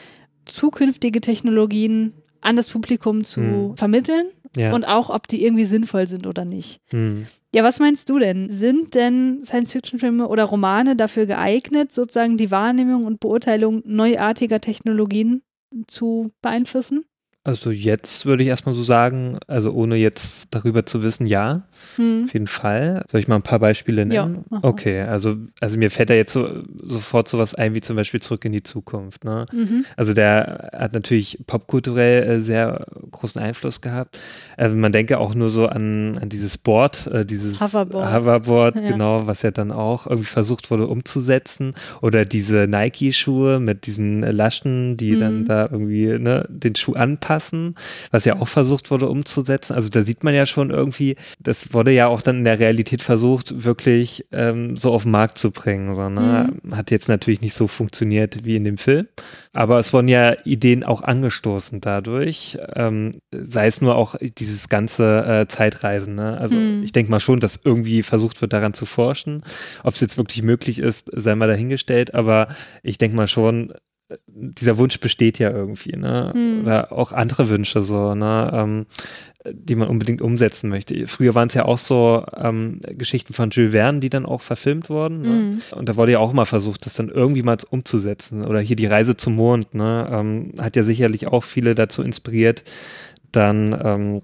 zukünftige Technologien an das Publikum zu Hm. vermitteln Ja. und auch, ob die irgendwie sinnvoll sind oder nicht. Hm. Ja, was meinst du denn? Sind denn Science-Fiction-Filme oder Romane dafür geeignet, sozusagen die Wahrnehmung und Beurteilung neuartiger Technologien zu beeinflussen? Also jetzt würde ich erstmal so sagen, also ohne jetzt darüber zu wissen, ja, Hm. auf jeden Fall. Soll ich mal ein paar Beispiele Ja, nennen? mal. okay, also, also mir fällt da jetzt so, sofort sowas ein, wie zum Beispiel Zurück in die Zukunft. Ne? Mhm. Also der hat natürlich popkulturell äh, sehr großen Einfluss gehabt. Äh, man denke auch nur so an, an dieses Board, äh, dieses Hoverboard. Hoverboard, Ja. genau, was ja dann auch irgendwie versucht wurde umzusetzen. Oder diese Nike-Schuhe mit diesen Laschen, die Mhm. dann da irgendwie ne, den Schuh anpassen, was ja auch versucht wurde umzusetzen. Also da sieht man ja schon irgendwie, das wurde ja auch dann in der Realität versucht, wirklich ähm, so auf den Markt zu bringen. So, ne? Hat jetzt natürlich nicht so funktioniert wie in dem Film. Aber es wurden ja Ideen auch angestoßen dadurch, ähm, sei es nur auch dieses ganze äh, Zeitreisen. Ne? Also Hm. ich denke mal schon, dass irgendwie versucht wird, daran zu forschen. Ob es jetzt wirklich möglich ist, sei mal dahingestellt. Aber ich denke mal schon, dieser Wunsch besteht ja irgendwie. Ne? Hm. Oder auch andere Wünsche so, ne? Ähm, die man unbedingt umsetzen möchte. Früher waren es ja auch so ähm, Geschichten von Jules Verne, die dann auch verfilmt wurden. Ne? Mhm. Und da wurde ja auch mal versucht, das dann irgendwie mal umzusetzen. Oder hier die Reise zum Mond, ne? ähm, hat ja sicherlich auch viele dazu inspiriert, dann ähm,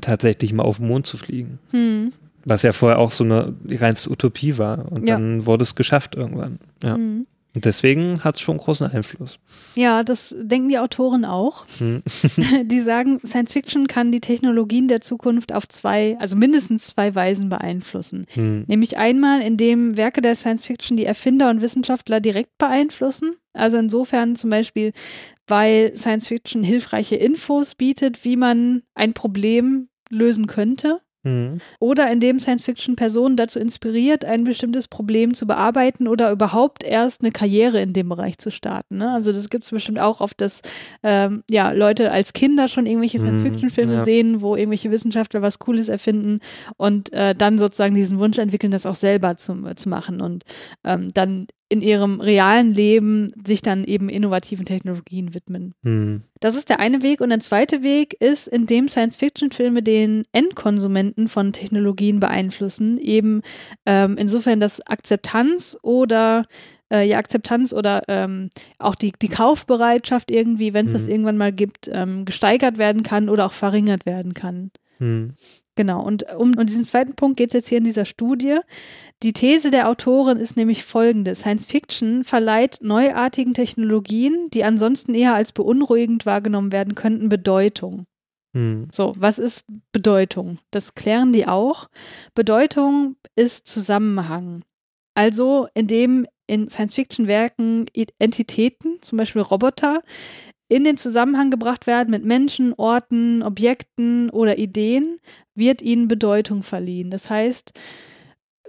tatsächlich mal auf den Mond zu fliegen. Hm. Was ja vorher auch so eine reinste Utopie war. Und Ja. dann wurde es geschafft irgendwann. Ja. Hm. Und deswegen hat es schon großen Einfluss. Ja, das denken die Autoren auch. Hm. Die sagen, Science Fiction kann die Technologien der Zukunft auf zwei, also mindestens zwei Weisen beeinflussen. Hm. Nämlich einmal, indem Werke der Science Fiction die Erfinder und Wissenschaftler direkt beeinflussen. Also insofern zum Beispiel, weil Science Fiction hilfreiche Infos bietet, wie man ein Problem lösen könnte. Hm. Oder indem Science Fiction Personen dazu inspiriert, ein bestimmtes Problem zu bearbeiten oder überhaupt erst eine Karriere in dem Bereich zu starten. Ne? Also das gibt es bestimmt auch oft, dass ähm, ja, Leute als Kinder schon irgendwelche Mhm, Science-Fiction-Filme ja. sehen, wo irgendwelche Wissenschaftler was Cooles erfinden und äh, dann sozusagen diesen Wunsch entwickeln, das auch selber zu, zu machen und ähm, dann in ihrem realen Leben sich dann eben innovativen Technologien widmen. Hm. Das ist der eine Weg. Und der zweite Weg ist, indem Science-Fiction-Filme den Endkonsumenten von Technologien beeinflussen, eben ähm, insofern, dass Akzeptanz oder äh, ja, Akzeptanz oder ähm, auch die, die Kaufbereitschaft irgendwie, wenn es das Mhm. irgendwann mal gibt, ähm, gesteigert werden kann oder auch verringert werden kann. Hm. Genau, und um, um diesen zweiten Punkt geht es jetzt hier in dieser Studie. Die These der Autorin ist nämlich folgende. Science Fiction verleiht neuartigen Technologien, die ansonsten eher als beunruhigend wahrgenommen werden könnten, Bedeutung. Hm. So, was ist Bedeutung? Das klären die auch. Bedeutung ist Zusammenhang. Also, indem in Science-Fiction-Werken Entitäten, zum Beispiel Roboter, in den Zusammenhang gebracht werden mit Menschen, Orten, Objekten oder Ideen, wird ihnen Bedeutung verliehen. Das heißt,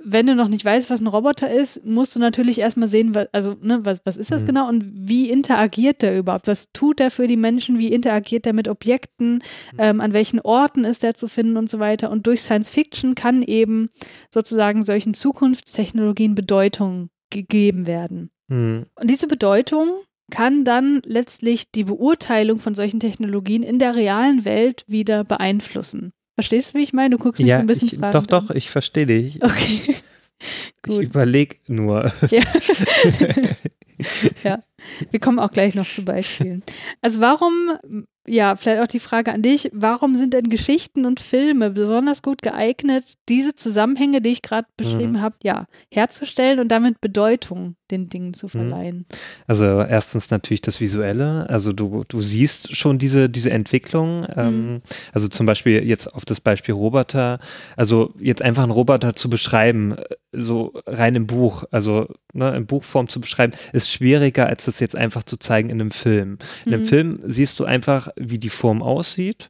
wenn du noch nicht weißt, was ein Roboter ist, musst du natürlich erstmal sehen, was, also, ne, was, was ist das Mhm. genau und wie interagiert der überhaupt? Was tut er für die Menschen? Wie interagiert er mit Objekten? Ähm, an welchen Orten ist er zu finden und so weiter? Und durch Science Fiction kann eben sozusagen solchen Zukunftstechnologien Bedeutung gegeben werden. Hm. Und diese Bedeutung kann dann letztlich die Beurteilung von solchen Technologien in der realen Welt wieder beeinflussen. Verstehst du, wie ich meine? Du guckst mich so Ja, ein bisschen ich, doch, doch, ich verstehe dich. Okay. Ich Gut. überlege nur. Ja. ja, wir kommen auch gleich noch zu Beispielen. Also warum, ja, vielleicht auch die Frage an dich, warum sind denn Geschichten und Filme besonders gut geeignet, diese Zusammenhänge, die ich gerade beschrieben Mhm. habe, ja, herzustellen und damit Bedeutung den Dingen zu Mhm. verleihen? Also erstens natürlich das Visuelle. Also du, du siehst schon diese, diese Entwicklung. Ähm, also zum Beispiel jetzt auf das Beispiel Roboter. Also jetzt einfach einen Roboter zu beschreiben, äh, so rein im Buch, also ne, in Buchform zu beschreiben, ist schwieriger, als das jetzt einfach zu zeigen in einem Film. In einem Mhm. Film siehst du einfach, wie die Form aussieht.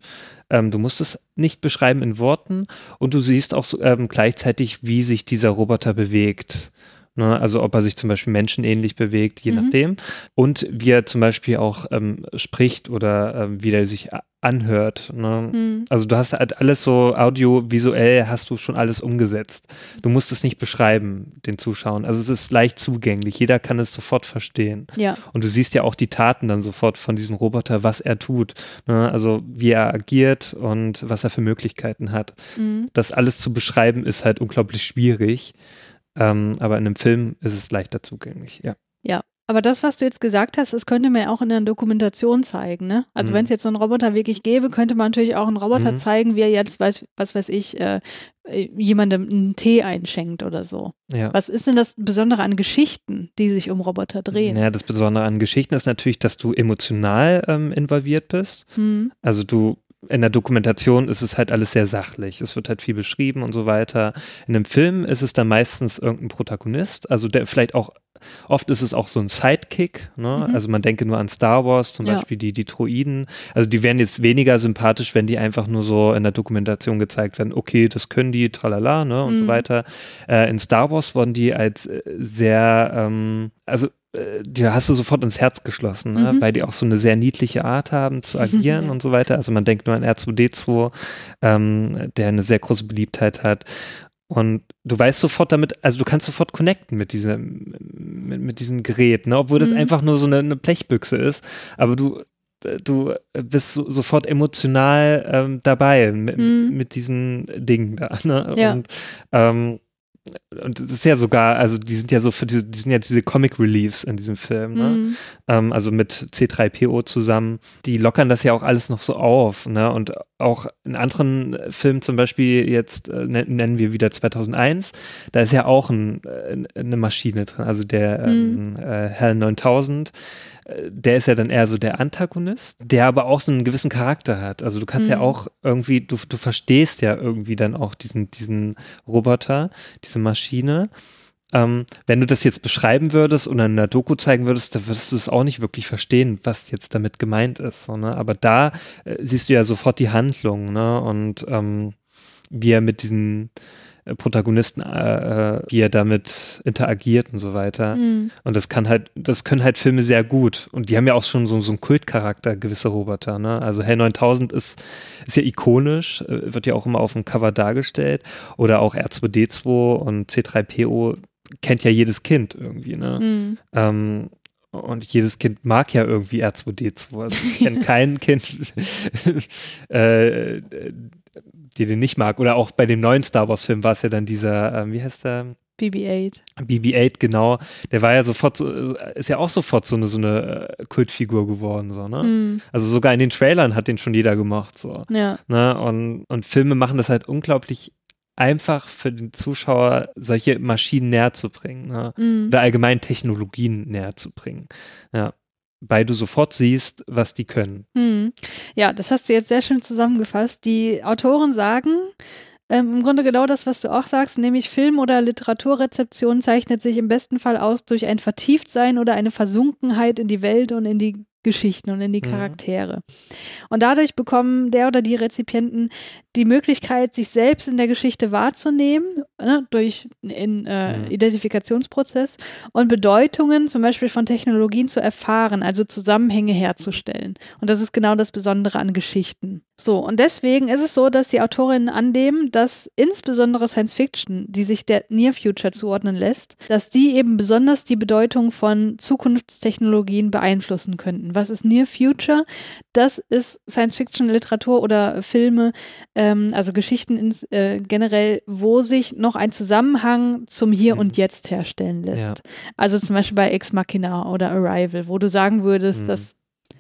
Ähm, du musst es nicht beschreiben in Worten und du siehst auch so, ähm, gleichzeitig, wie sich dieser Roboter bewegt. Ne? Also ob er sich zum Beispiel menschenähnlich bewegt, je mhm. nachdem. Und wie er zum Beispiel auch ähm, spricht oder ähm, wie er sich anhört. Ne? Mhm. Also du hast halt alles so audiovisuell hast du schon alles umgesetzt. Du musst es nicht beschreiben, den Zuschauern. Also es ist leicht zugänglich. Jeder kann es sofort verstehen. Ja. Und du siehst ja auch die Taten dann sofort von diesem Roboter, was er tut. Ne? Also wie er agiert und was er für Möglichkeiten hat. Mhm. Das alles zu beschreiben ist halt unglaublich schwierig. Ähm, aber in einem Film ist es leichter zugänglich, ja. Ja, aber das, was du jetzt gesagt hast, das könnte man ja auch in der Dokumentation zeigen, ne? Also mhm. wenn es jetzt so einen Roboter wirklich gäbe, könnte man natürlich auch einen Roboter mhm. zeigen, wie er jetzt, weiß, was weiß ich, äh, jemandem einen Tee einschenkt oder so. Ja. Was ist denn das Besondere an Geschichten, die sich um Roboter drehen? Ja, das Besondere an Geschichten ist natürlich, dass du emotional ähm, involviert bist. Mhm. Also du in der Dokumentation ist es halt alles sehr sachlich. Es wird halt viel beschrieben und so weiter. In einem Film ist es dann meistens irgendein Protagonist, also der vielleicht auch Oft ist es auch so ein Sidekick, ne? Mhm. also man denke nur an Star Wars, zum ja. Beispiel die, die Droiden. Also die wären jetzt weniger sympathisch, wenn die einfach nur so in der Dokumentation gezeigt werden, okay, das können die, tralala, ne, und mhm. so weiter. Äh, in Star Wars wurden die als äh, sehr, ähm, also die hast du sofort ins Herz geschlossen, ne? mhm. weil die auch so eine sehr niedliche Art haben zu agieren und so weiter. Also man denkt nur an R2D2, ähm, der eine sehr große Beliebtheit hat. Und du weißt sofort damit, also du kannst sofort connecten mit diesem, mit, mit diesem Gerät, ne? obwohl das mhm. einfach nur so eine, eine, Blechbüchse ist. Aber du, du bist so, sofort emotional ähm, dabei mit, mhm. mit diesen Dingen da. Ne? Ja. Und ähm, und das ist ja sogar, also die sind ja so für diese, die sind ja diese Comic Reliefs in diesem Film, ne? Mhm. Ähm, also mit C3PO zusammen, die lockern das ja auch alles noch so auf, ne? Und auch in anderen Filmen, zum Beispiel jetzt äh, nennen wir wieder 2001, da ist ja auch ein, äh, eine Maschine drin, also der mhm. ähm, äh, HAL 9000 der ist ja dann eher so der Antagonist, der aber auch so einen gewissen Charakter hat. Also du kannst mhm. ja auch irgendwie, du, du verstehst ja irgendwie dann auch diesen, diesen Roboter, diese Maschine. Ähm, wenn du das jetzt beschreiben würdest oder in einer Doku zeigen würdest, dann würdest du es auch nicht wirklich verstehen, was jetzt damit gemeint ist. So, ne? Aber da äh, siehst du ja sofort die Handlung ne? und ähm, wie er mit diesen Protagonisten, äh, äh, wie er damit interagiert und so weiter. Mhm. Und das kann halt, das können halt Filme sehr gut. Und die haben ja auch schon so, so einen Kultcharakter, gewisse Roboter. Ne? Also Hell 9000 ist, ist ja ikonisch, äh, wird ja auch immer auf dem Cover dargestellt. Oder auch R2D2 und C3PO kennt ja jedes Kind irgendwie. Ne? Mhm. Ähm, und jedes Kind mag ja irgendwie R2D2. Also ich kenne kein Kind, äh, die den nicht mag. Oder auch bei dem neuen Star Wars-Film war es ja dann dieser, ähm, wie heißt der? BB-8. BB-8, genau. Der war ja sofort, so, ist ja auch sofort so eine, so eine äh, Kultfigur geworden, so, ne? Mm. Also sogar in den Trailern hat den schon jeder gemacht, so. Ja. Ne? Und, und Filme machen das halt unglaublich einfach für den Zuschauer, solche Maschinen näher zu bringen, ne? Mm. Oder allgemein Technologien näher zu bringen. Ja weil du sofort siehst, was die können. Hm. Ja, das hast du jetzt sehr schön zusammengefasst. Die Autoren sagen, ähm, im Grunde genau das, was du auch sagst, nämlich Film- oder Literaturrezeption zeichnet sich im besten Fall aus durch ein Vertieftsein oder eine Versunkenheit in die Welt und in die Geschichten und in die mhm. Charaktere. Mhm. Und dadurch bekommen der oder die Rezipienten die Möglichkeit, sich selbst in der Geschichte wahrzunehmen, ne, durch einen äh, mhm. Identifikationsprozess und Bedeutungen zum Beispiel von Technologien zu erfahren, also Zusammenhänge herzustellen. Und das ist genau das Besondere an Geschichten. So, und deswegen ist es so, dass die Autorinnen annehmen, dass insbesondere Science Fiction, die sich der Near Future zuordnen lässt, dass die eben besonders die Bedeutung von Zukunftstechnologien beeinflussen könnten. Was ist Near Future? Das ist Science Fiction, Literatur oder Filme, ähm, also Geschichten ins, äh, generell, wo sich noch ein Zusammenhang zum Hier mhm. und Jetzt herstellen lässt. Ja. Also zum Beispiel bei Ex Machina oder Arrival, wo du sagen würdest, mhm. dass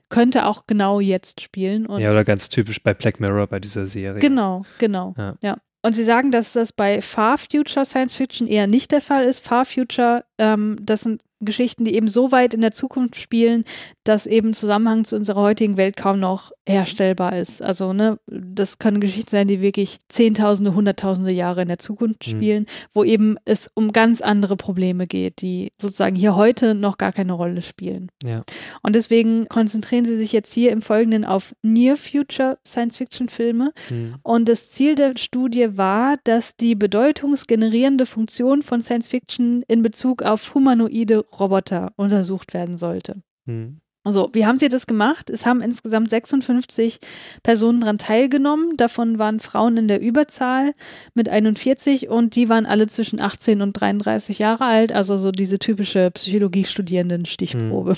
könnte auch genau jetzt spielen. ja, oder ganz typisch bei Black Mirror bei dieser Serie. Genau, genau. Ja. ja. Und sie sagen, dass das bei Far Future Science Fiction eher nicht der Fall ist. Far Future, ähm, das sind Geschichten, die eben so weit in der Zukunft spielen, dass eben Zusammenhang zu unserer heutigen Welt kaum noch herstellbar ist. Also, ne, das können Geschichten sein, die wirklich Zehntausende, Hunderttausende Jahre in der Zukunft Mhm. spielen, wo eben es um ganz andere Probleme geht, die sozusagen hier heute noch gar keine Rolle spielen. Ja. Und deswegen konzentrieren sie sich jetzt hier im Folgenden auf Near Future Science-Fiction-Filme. Mhm. Und das Ziel der Studie war, dass die bedeutungsgenerierende Funktion von Science-Fiction in Bezug auf humanoide Roboter untersucht werden sollte. Mhm. Also, wie haben sie das gemacht? Es haben insgesamt 56 Personen daran teilgenommen. Davon waren Frauen in der Überzahl mit 41 und die waren alle zwischen 18 und 33 Jahre alt, also so diese typische Psychologiestudierenden-Stichprobe.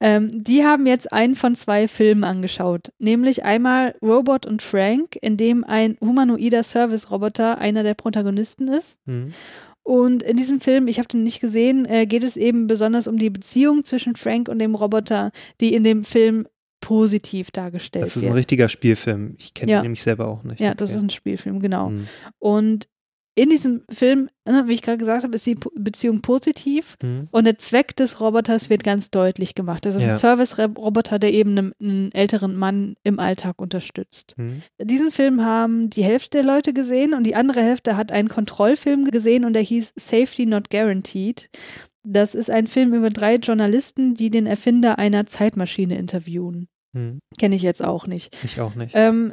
Ähm, die haben jetzt einen von zwei Filmen angeschaut, nämlich einmal Robot und Frank, in dem ein humanoider Service-Roboter einer der Protagonisten ist. Mhm. Und in diesem Film, ich habe den nicht gesehen, äh, geht es eben besonders um die Beziehung zwischen Frank und dem Roboter, die in dem Film positiv dargestellt Das ist ein wird. richtiger Spielfilm. Ich kenne Ja. ihn nämlich selber auch nicht. Ja, das Okay. ist ein Spielfilm, genau. Mhm. Und in diesem Film, ne, wie ich gerade gesagt habe, ist die Beziehung positiv Mhm. und der Zweck des Roboters wird ganz deutlich gemacht. Das ist Ja. ein Service-Roboter, der eben einen, einen älteren Mann im Alltag unterstützt. Mhm. Diesen Film haben die Hälfte der Leute gesehen und die andere Hälfte hat einen Kontrollfilm gesehen und der hieß Safety Not Guaranteed. Das ist ein Film über drei Journalisten, die den Erfinder einer Zeitmaschine interviewen. Mhm. Kenne ich jetzt auch nicht. Ich auch nicht. Ähm,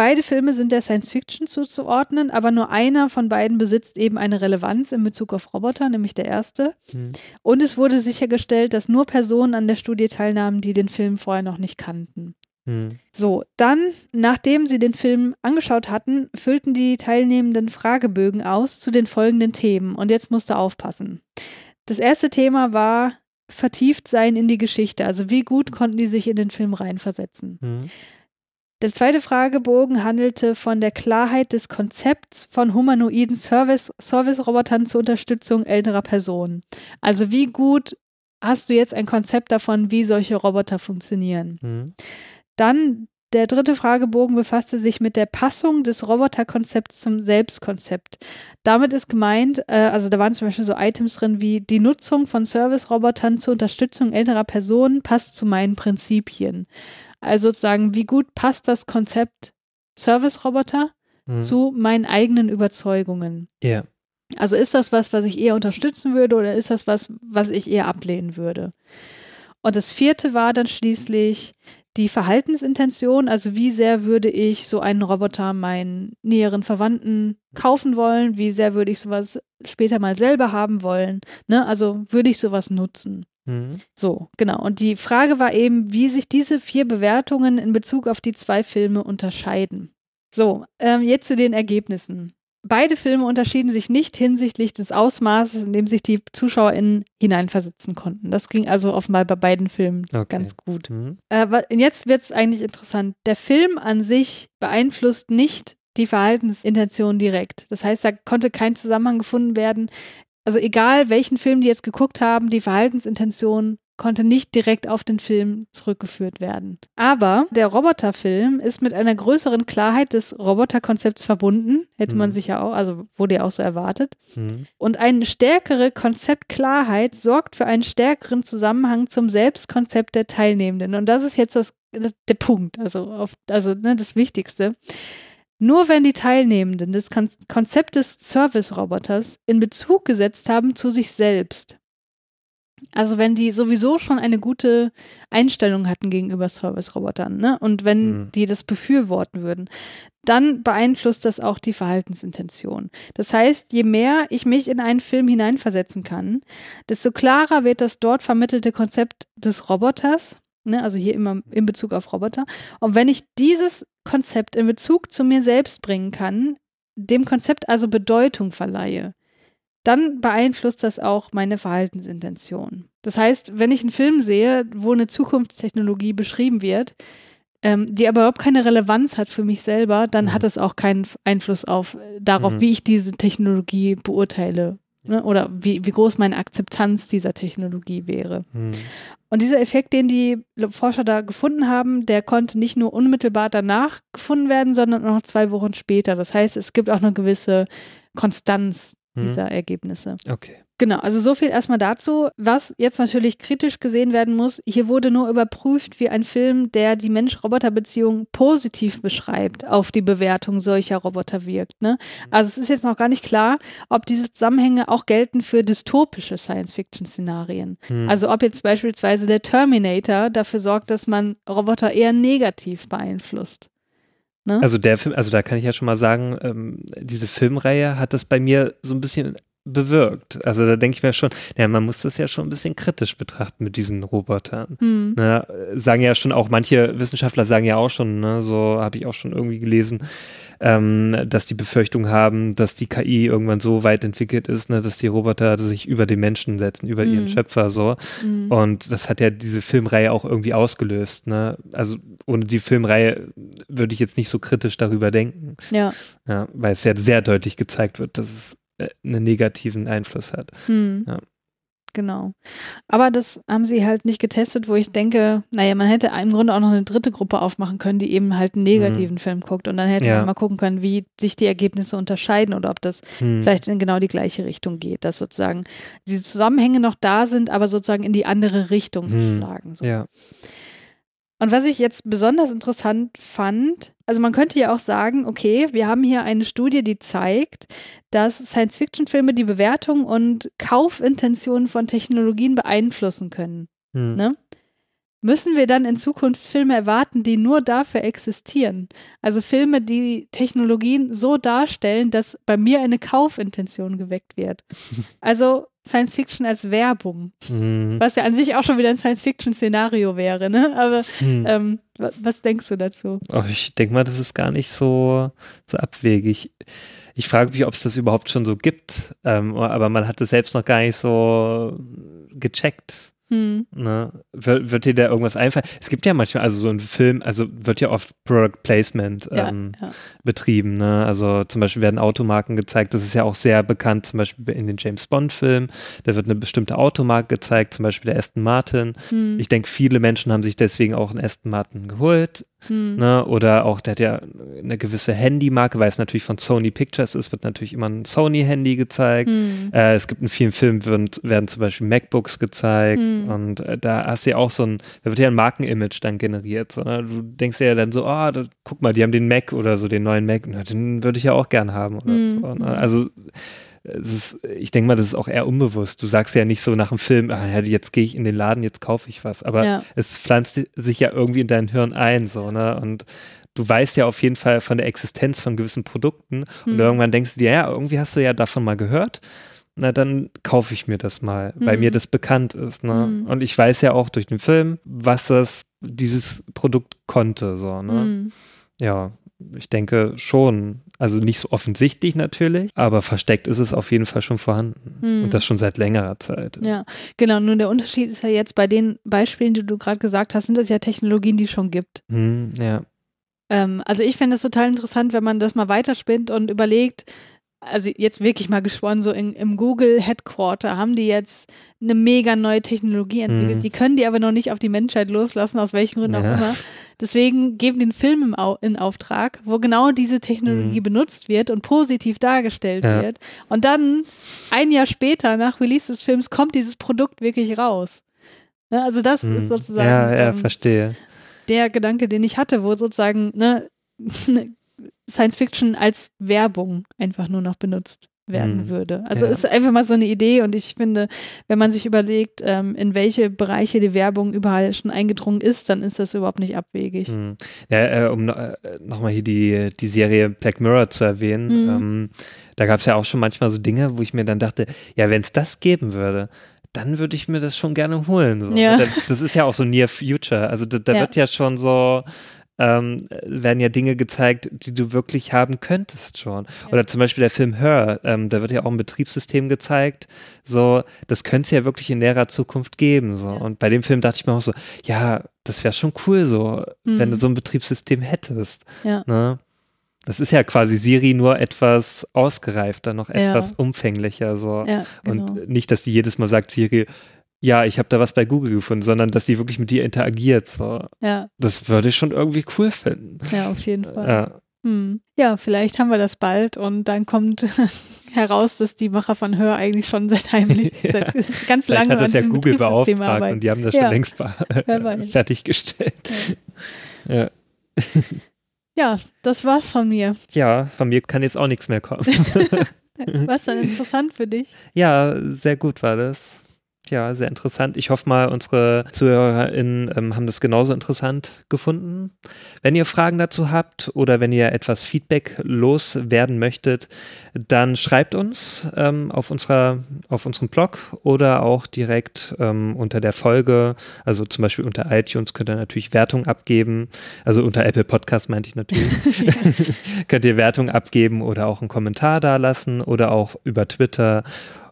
beide Filme sind der Science Fiction zuzuordnen, aber nur einer von beiden besitzt eben eine Relevanz in Bezug auf Roboter, nämlich der erste. Mhm. Und es wurde sichergestellt, dass nur Personen an der Studie teilnahmen, die den Film vorher noch nicht kannten. Mhm. So, dann, nachdem sie den Film angeschaut hatten, füllten die Teilnehmenden Fragebögen aus zu den folgenden Themen. Und jetzt musst du aufpassen. Das erste Thema war vertieft sein in die Geschichte. Also wie gut konnten die sich in den Film reinversetzen. Mhm. Der zweite Fragebogen handelte von der Klarheit des Konzepts von humanoiden Service- Service-Robotern zur Unterstützung älterer Personen. Also wie gut hast du jetzt ein Konzept davon, wie solche Roboter funktionieren? Mhm. Dann der dritte Fragebogen befasste sich mit der Passung des Roboterkonzepts zum Selbstkonzept. Damit ist gemeint, äh, also da waren zum Beispiel so Items drin wie die Nutzung von Service-Robotern zur Unterstützung älterer Personen passt zu meinen Prinzipien. Also sozusagen, wie gut passt das Konzept Service-Roboter Mhm. zu meinen eigenen Überzeugungen? Ja. Also ist das was, was ich eher unterstützen würde oder ist das was, was ich eher ablehnen würde? Und das vierte war dann schließlich die Verhaltensintention, also wie sehr würde ich so einen Roboter meinen näheren Verwandten kaufen wollen, wie sehr würde ich sowas später mal selber haben wollen, ne? Also würde ich sowas nutzen? Mhm. So, genau. Und die Frage war eben, wie sich diese vier Bewertungen in Bezug auf die zwei Filme unterscheiden. So, ähm, jetzt zu den Ergebnissen. Beide Filme unterschieden sich nicht hinsichtlich des Ausmaßes, in dem sich die ZuschauerInnen hineinversetzen konnten. Das ging also offenbar bei beiden Filmen Okay. ganz gut. Mhm. Äh, jetzt wird es eigentlich interessant. Der Film an sich beeinflusst nicht die Verhaltensintention direkt. Das heißt, da konnte kein Zusammenhang gefunden werden. Also egal, welchen Film die jetzt geguckt haben, die Verhaltensintention konnte nicht direkt auf den Film zurückgeführt werden. Aber der Roboterfilm ist mit einer größeren Klarheit des Roboterkonzepts verbunden. Hätte man Mhm. sich ja auch, also wurde ja auch so erwartet. Mhm. Und eine stärkere Konzeptklarheit sorgt für einen stärkeren Zusammenhang zum Selbstkonzept der Teilnehmenden. Und das ist jetzt das, das der Punkt, also, auf, also ne, das Wichtigste. Nur wenn die Teilnehmenden das Kon Konzept des Service-Roboters in Bezug gesetzt haben zu sich selbst, also wenn die sowieso schon eine gute Einstellung hatten gegenüber Service-Robotern, ne? Und wenn Mhm. die das befürworten würden, dann beeinflusst das auch die Verhaltensintention. Das heißt, je mehr ich mich in einen Film hineinversetzen kann, desto klarer wird das dort vermittelte Konzept des Roboters, ne? also hier immer in Bezug auf Roboter. Und wenn ich dieses Konzept in Bezug zu mir selbst bringen kann, dem Konzept also Bedeutung verleihe, dann beeinflusst das auch meine Verhaltensintention. Das heißt, wenn ich einen Film sehe, wo eine Zukunftstechnologie beschrieben wird, ähm, die aber überhaupt keine Relevanz hat für mich selber, dann Mhm. hat es auch keinen Einfluss auf äh, darauf, Mhm. wie ich diese Technologie beurteile. Ne? Oder wie, wie groß meine Akzeptanz dieser Technologie wäre. Mhm. Und dieser Effekt, den die Forscher da gefunden haben, der konnte nicht nur unmittelbar danach gefunden werden, sondern auch noch zwei Wochen später. Das heißt, es gibt auch eine gewisse Konstanz Mhm. dieser Ergebnisse. Okay. Genau, also so viel erstmal dazu. Was jetzt natürlich kritisch gesehen werden muss, hier wurde nur überprüft, wie ein Film, der die Mensch-Roboter-Beziehung positiv beschreibt, auf die Bewertung solcher Roboter wirkt. Ne? Also es ist jetzt noch gar nicht klar, ob diese Zusammenhänge auch gelten für dystopische Science-Fiction-Szenarien. Hm. Also ob jetzt beispielsweise der Terminator dafür sorgt, dass man Roboter eher negativ beeinflusst. Ne? Also der Film, also da kann ich ja schon mal sagen, ähm, diese Filmreihe hat das bei mir so ein bisschen bewirkt. Also da denke ich mir schon, ja, man muss das ja schon ein bisschen kritisch betrachten mit diesen Robotern. Mhm. Ne, sagen ja schon auch, manche Wissenschaftler sagen ja auch schon, ne, so habe ich auch schon irgendwie gelesen, ähm, dass die Befürchtung haben, dass die KI irgendwann so weit entwickelt ist, ne, dass die Roboter sich über den Menschen setzen, über mhm. ihren Schöpfer so. Mhm. Und das hat ja diese Filmreihe auch irgendwie ausgelöst. Ne? Also ohne die Filmreihe würde ich jetzt nicht so kritisch darüber denken. Ja. ja weil es ja sehr deutlich gezeigt wird, dass es einen negativen Einfluss hat. Hm. Ja. Genau. Aber das haben sie halt nicht getestet, wo ich denke, naja, man hätte im Grunde auch noch eine dritte Gruppe aufmachen können, die eben halt einen negativen mhm. Film guckt. Und dann hätte ja. man mal gucken können, wie sich die Ergebnisse unterscheiden oder ob das mhm. vielleicht in genau die gleiche Richtung geht, dass sozusagen diese Zusammenhänge noch da sind, aber sozusagen in die andere Richtung mhm. schlagen. So. Ja. Und was ich jetzt besonders interessant fand, also man könnte ja auch sagen, okay, wir haben hier eine Studie, die zeigt, dass Science-Fiction-Filme die Bewertung und Kaufintentionen von Technologien beeinflussen können. Hm. Ne? Müssen wir dann in Zukunft Filme erwarten, die nur dafür existieren? Also Filme, die Technologien so darstellen, dass bei mir eine Kaufintention geweckt wird. Also Science Fiction als Werbung. Mhm. Was ja an sich auch schon wieder ein Science Fiction-Szenario wäre, ne? Aber mhm. ähm, was denkst du dazu? Oh, ich denke mal, das ist gar nicht so, so abwegig. Ich frage mich, ob es das überhaupt schon so gibt, ähm, aber man hat es selbst noch gar nicht so gecheckt. Hm. Ne? Wird, wird, dir da irgendwas einfallen? Es gibt ja manchmal, also so ein Film, also wird ja oft Product Placement ähm, ja, ja. betrieben. Ne? Also zum Beispiel werden Automarken gezeigt. Das ist ja auch sehr bekannt, zum Beispiel in den James Bond-Filmen. Da wird eine bestimmte Automarke gezeigt, zum Beispiel der Aston Martin. Hm. Ich denke, viele Menschen haben sich deswegen auch einen Aston Martin geholt. Hm. Ne? Oder auch, der hat ja eine gewisse Handymarke, weil es natürlich von Sony Pictures ist, wird natürlich immer ein Sony-Handy gezeigt. Hm. Äh, es gibt in vielen Filmen, werden, werden zum Beispiel MacBooks gezeigt hm. und äh, da hast du ja auch so ein, da wird ja ein Markenimage dann generiert. So, ne? Du denkst ja dann so, oh, da, guck mal, die haben den Mac oder so, den neuen Mac, Na, den würde ich ja auch gern haben. Oder hm. so, ne? Also ist, ich denke mal, das ist auch eher unbewusst. Du sagst ja nicht so nach dem Film, ah, jetzt gehe ich in den Laden, jetzt kaufe ich was. Aber ja. es pflanzt sich ja irgendwie in dein Hirn ein, so, ne? Und du weißt ja auf jeden Fall von der Existenz von gewissen Produkten und mhm. irgendwann denkst du dir, ja, irgendwie hast du ja davon mal gehört. Na, dann kaufe ich mir das mal, mhm. weil mir das bekannt ist. Ne? Mhm. Und ich weiß ja auch durch den Film, was das, dieses Produkt konnte. So, ne? Mhm. Ja, ich denke schon. Also nicht so offensichtlich natürlich, aber versteckt ist es auf jeden Fall schon vorhanden. Hm. Und das schon seit längerer Zeit. Ja, genau. Nun, der Unterschied ist ja jetzt bei den Beispielen, die du gerade gesagt hast, sind das ja Technologien, die es schon gibt. Hm, ja. Ähm, also ich finde es total interessant, wenn man das mal weiterspinnt und überlegt, also jetzt wirklich mal gesponnen, so in, im Google Headquarter haben die jetzt eine mega neue Technologie entwickelt. Mhm. Die können die aber noch nicht auf die Menschheit loslassen, aus welchen Gründen ja. auch immer. Deswegen geben den Film im Au in Auftrag, wo genau diese Technologie mhm. benutzt wird und positiv dargestellt ja. wird. Und dann, ein Jahr später, nach Release des Films, kommt dieses Produkt wirklich raus. Ne, also das mhm. ist sozusagen ja, ja, ähm, verstehe. der Gedanke, den ich hatte, wo sozusagen ne, Science Fiction als Werbung einfach nur noch benutzt werden hm. würde. Also ja. ist einfach mal so eine Idee und ich finde, wenn man sich überlegt, ähm, in welche Bereiche die Werbung überall schon eingedrungen ist, dann ist das überhaupt nicht abwegig. Hm. Ja, äh, um äh, nochmal hier die, die Serie Black Mirror zu erwähnen, hm. ähm, da gab es ja auch schon manchmal so Dinge, wo ich mir dann dachte, ja, wenn es das geben würde, dann würde ich mir das schon gerne holen. So. Ja. Das ist ja auch so Near Future. Also da, da wird ja schon so ähm, werden ja Dinge gezeigt, die du wirklich haben könntest schon. Ja. Oder zum Beispiel der Film Her, ähm, da wird ja auch ein Betriebssystem gezeigt. So, das könnte es ja wirklich in näherer Zukunft geben. So. Ja. Und bei dem Film dachte ich mir auch so, ja, das wäre schon cool, so, mhm. wenn du mhm. so ein Betriebssystem hättest. Ja. Ne? Das ist ja quasi Siri nur etwas ausgereifter, noch etwas ja. umfänglicher. So. Ja, genau. Und nicht, dass die jedes Mal sagt, Siri, ja, ich habe da was bei Google gefunden, sondern dass sie wirklich mit dir interagiert. So. Ja. Das würde ich schon irgendwie cool finden. Ja, auf jeden Fall. Ja. Hm. Ja, vielleicht haben wir das bald und dann kommt heraus, dass die Macher von Hör eigentlich schon seit heimlich, Ja. seit ganz Vielleicht lange hat das ja Google beauftragt arbeiten. und die haben das Ja. schon längst fertiggestellt. Ja. Ja, das war's von mir. ja, von mir kann jetzt auch nichts mehr kommen. Was dann interessant für dich? Ja, sehr gut war das. Ja, sehr interessant. Ich hoffe mal, unsere ZuhörerInnen ähm, haben das genauso interessant gefunden. Wenn ihr Fragen dazu habt oder wenn ihr etwas Feedback loswerden möchtet, dann schreibt uns ähm, auf, unserer, auf unserem Blog oder auch direkt ähm, unter der Folge. Also zum Beispiel unter iTunes könnt ihr natürlich Wertung abgeben. Also unter Apple Podcast meinte ich natürlich. könnt ihr Wertung abgeben oder auch einen Kommentar da lassen oder auch über Twitter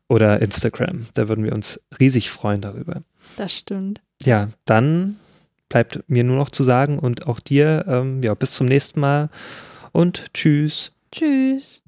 oder Instagram. Da würden wir uns riesig freuen darüber. Das stimmt. Ja, dann bleibt mir nur noch zu sagen und auch dir, ähm, ja, bis zum nächsten Mal und tschüss. Tschüss.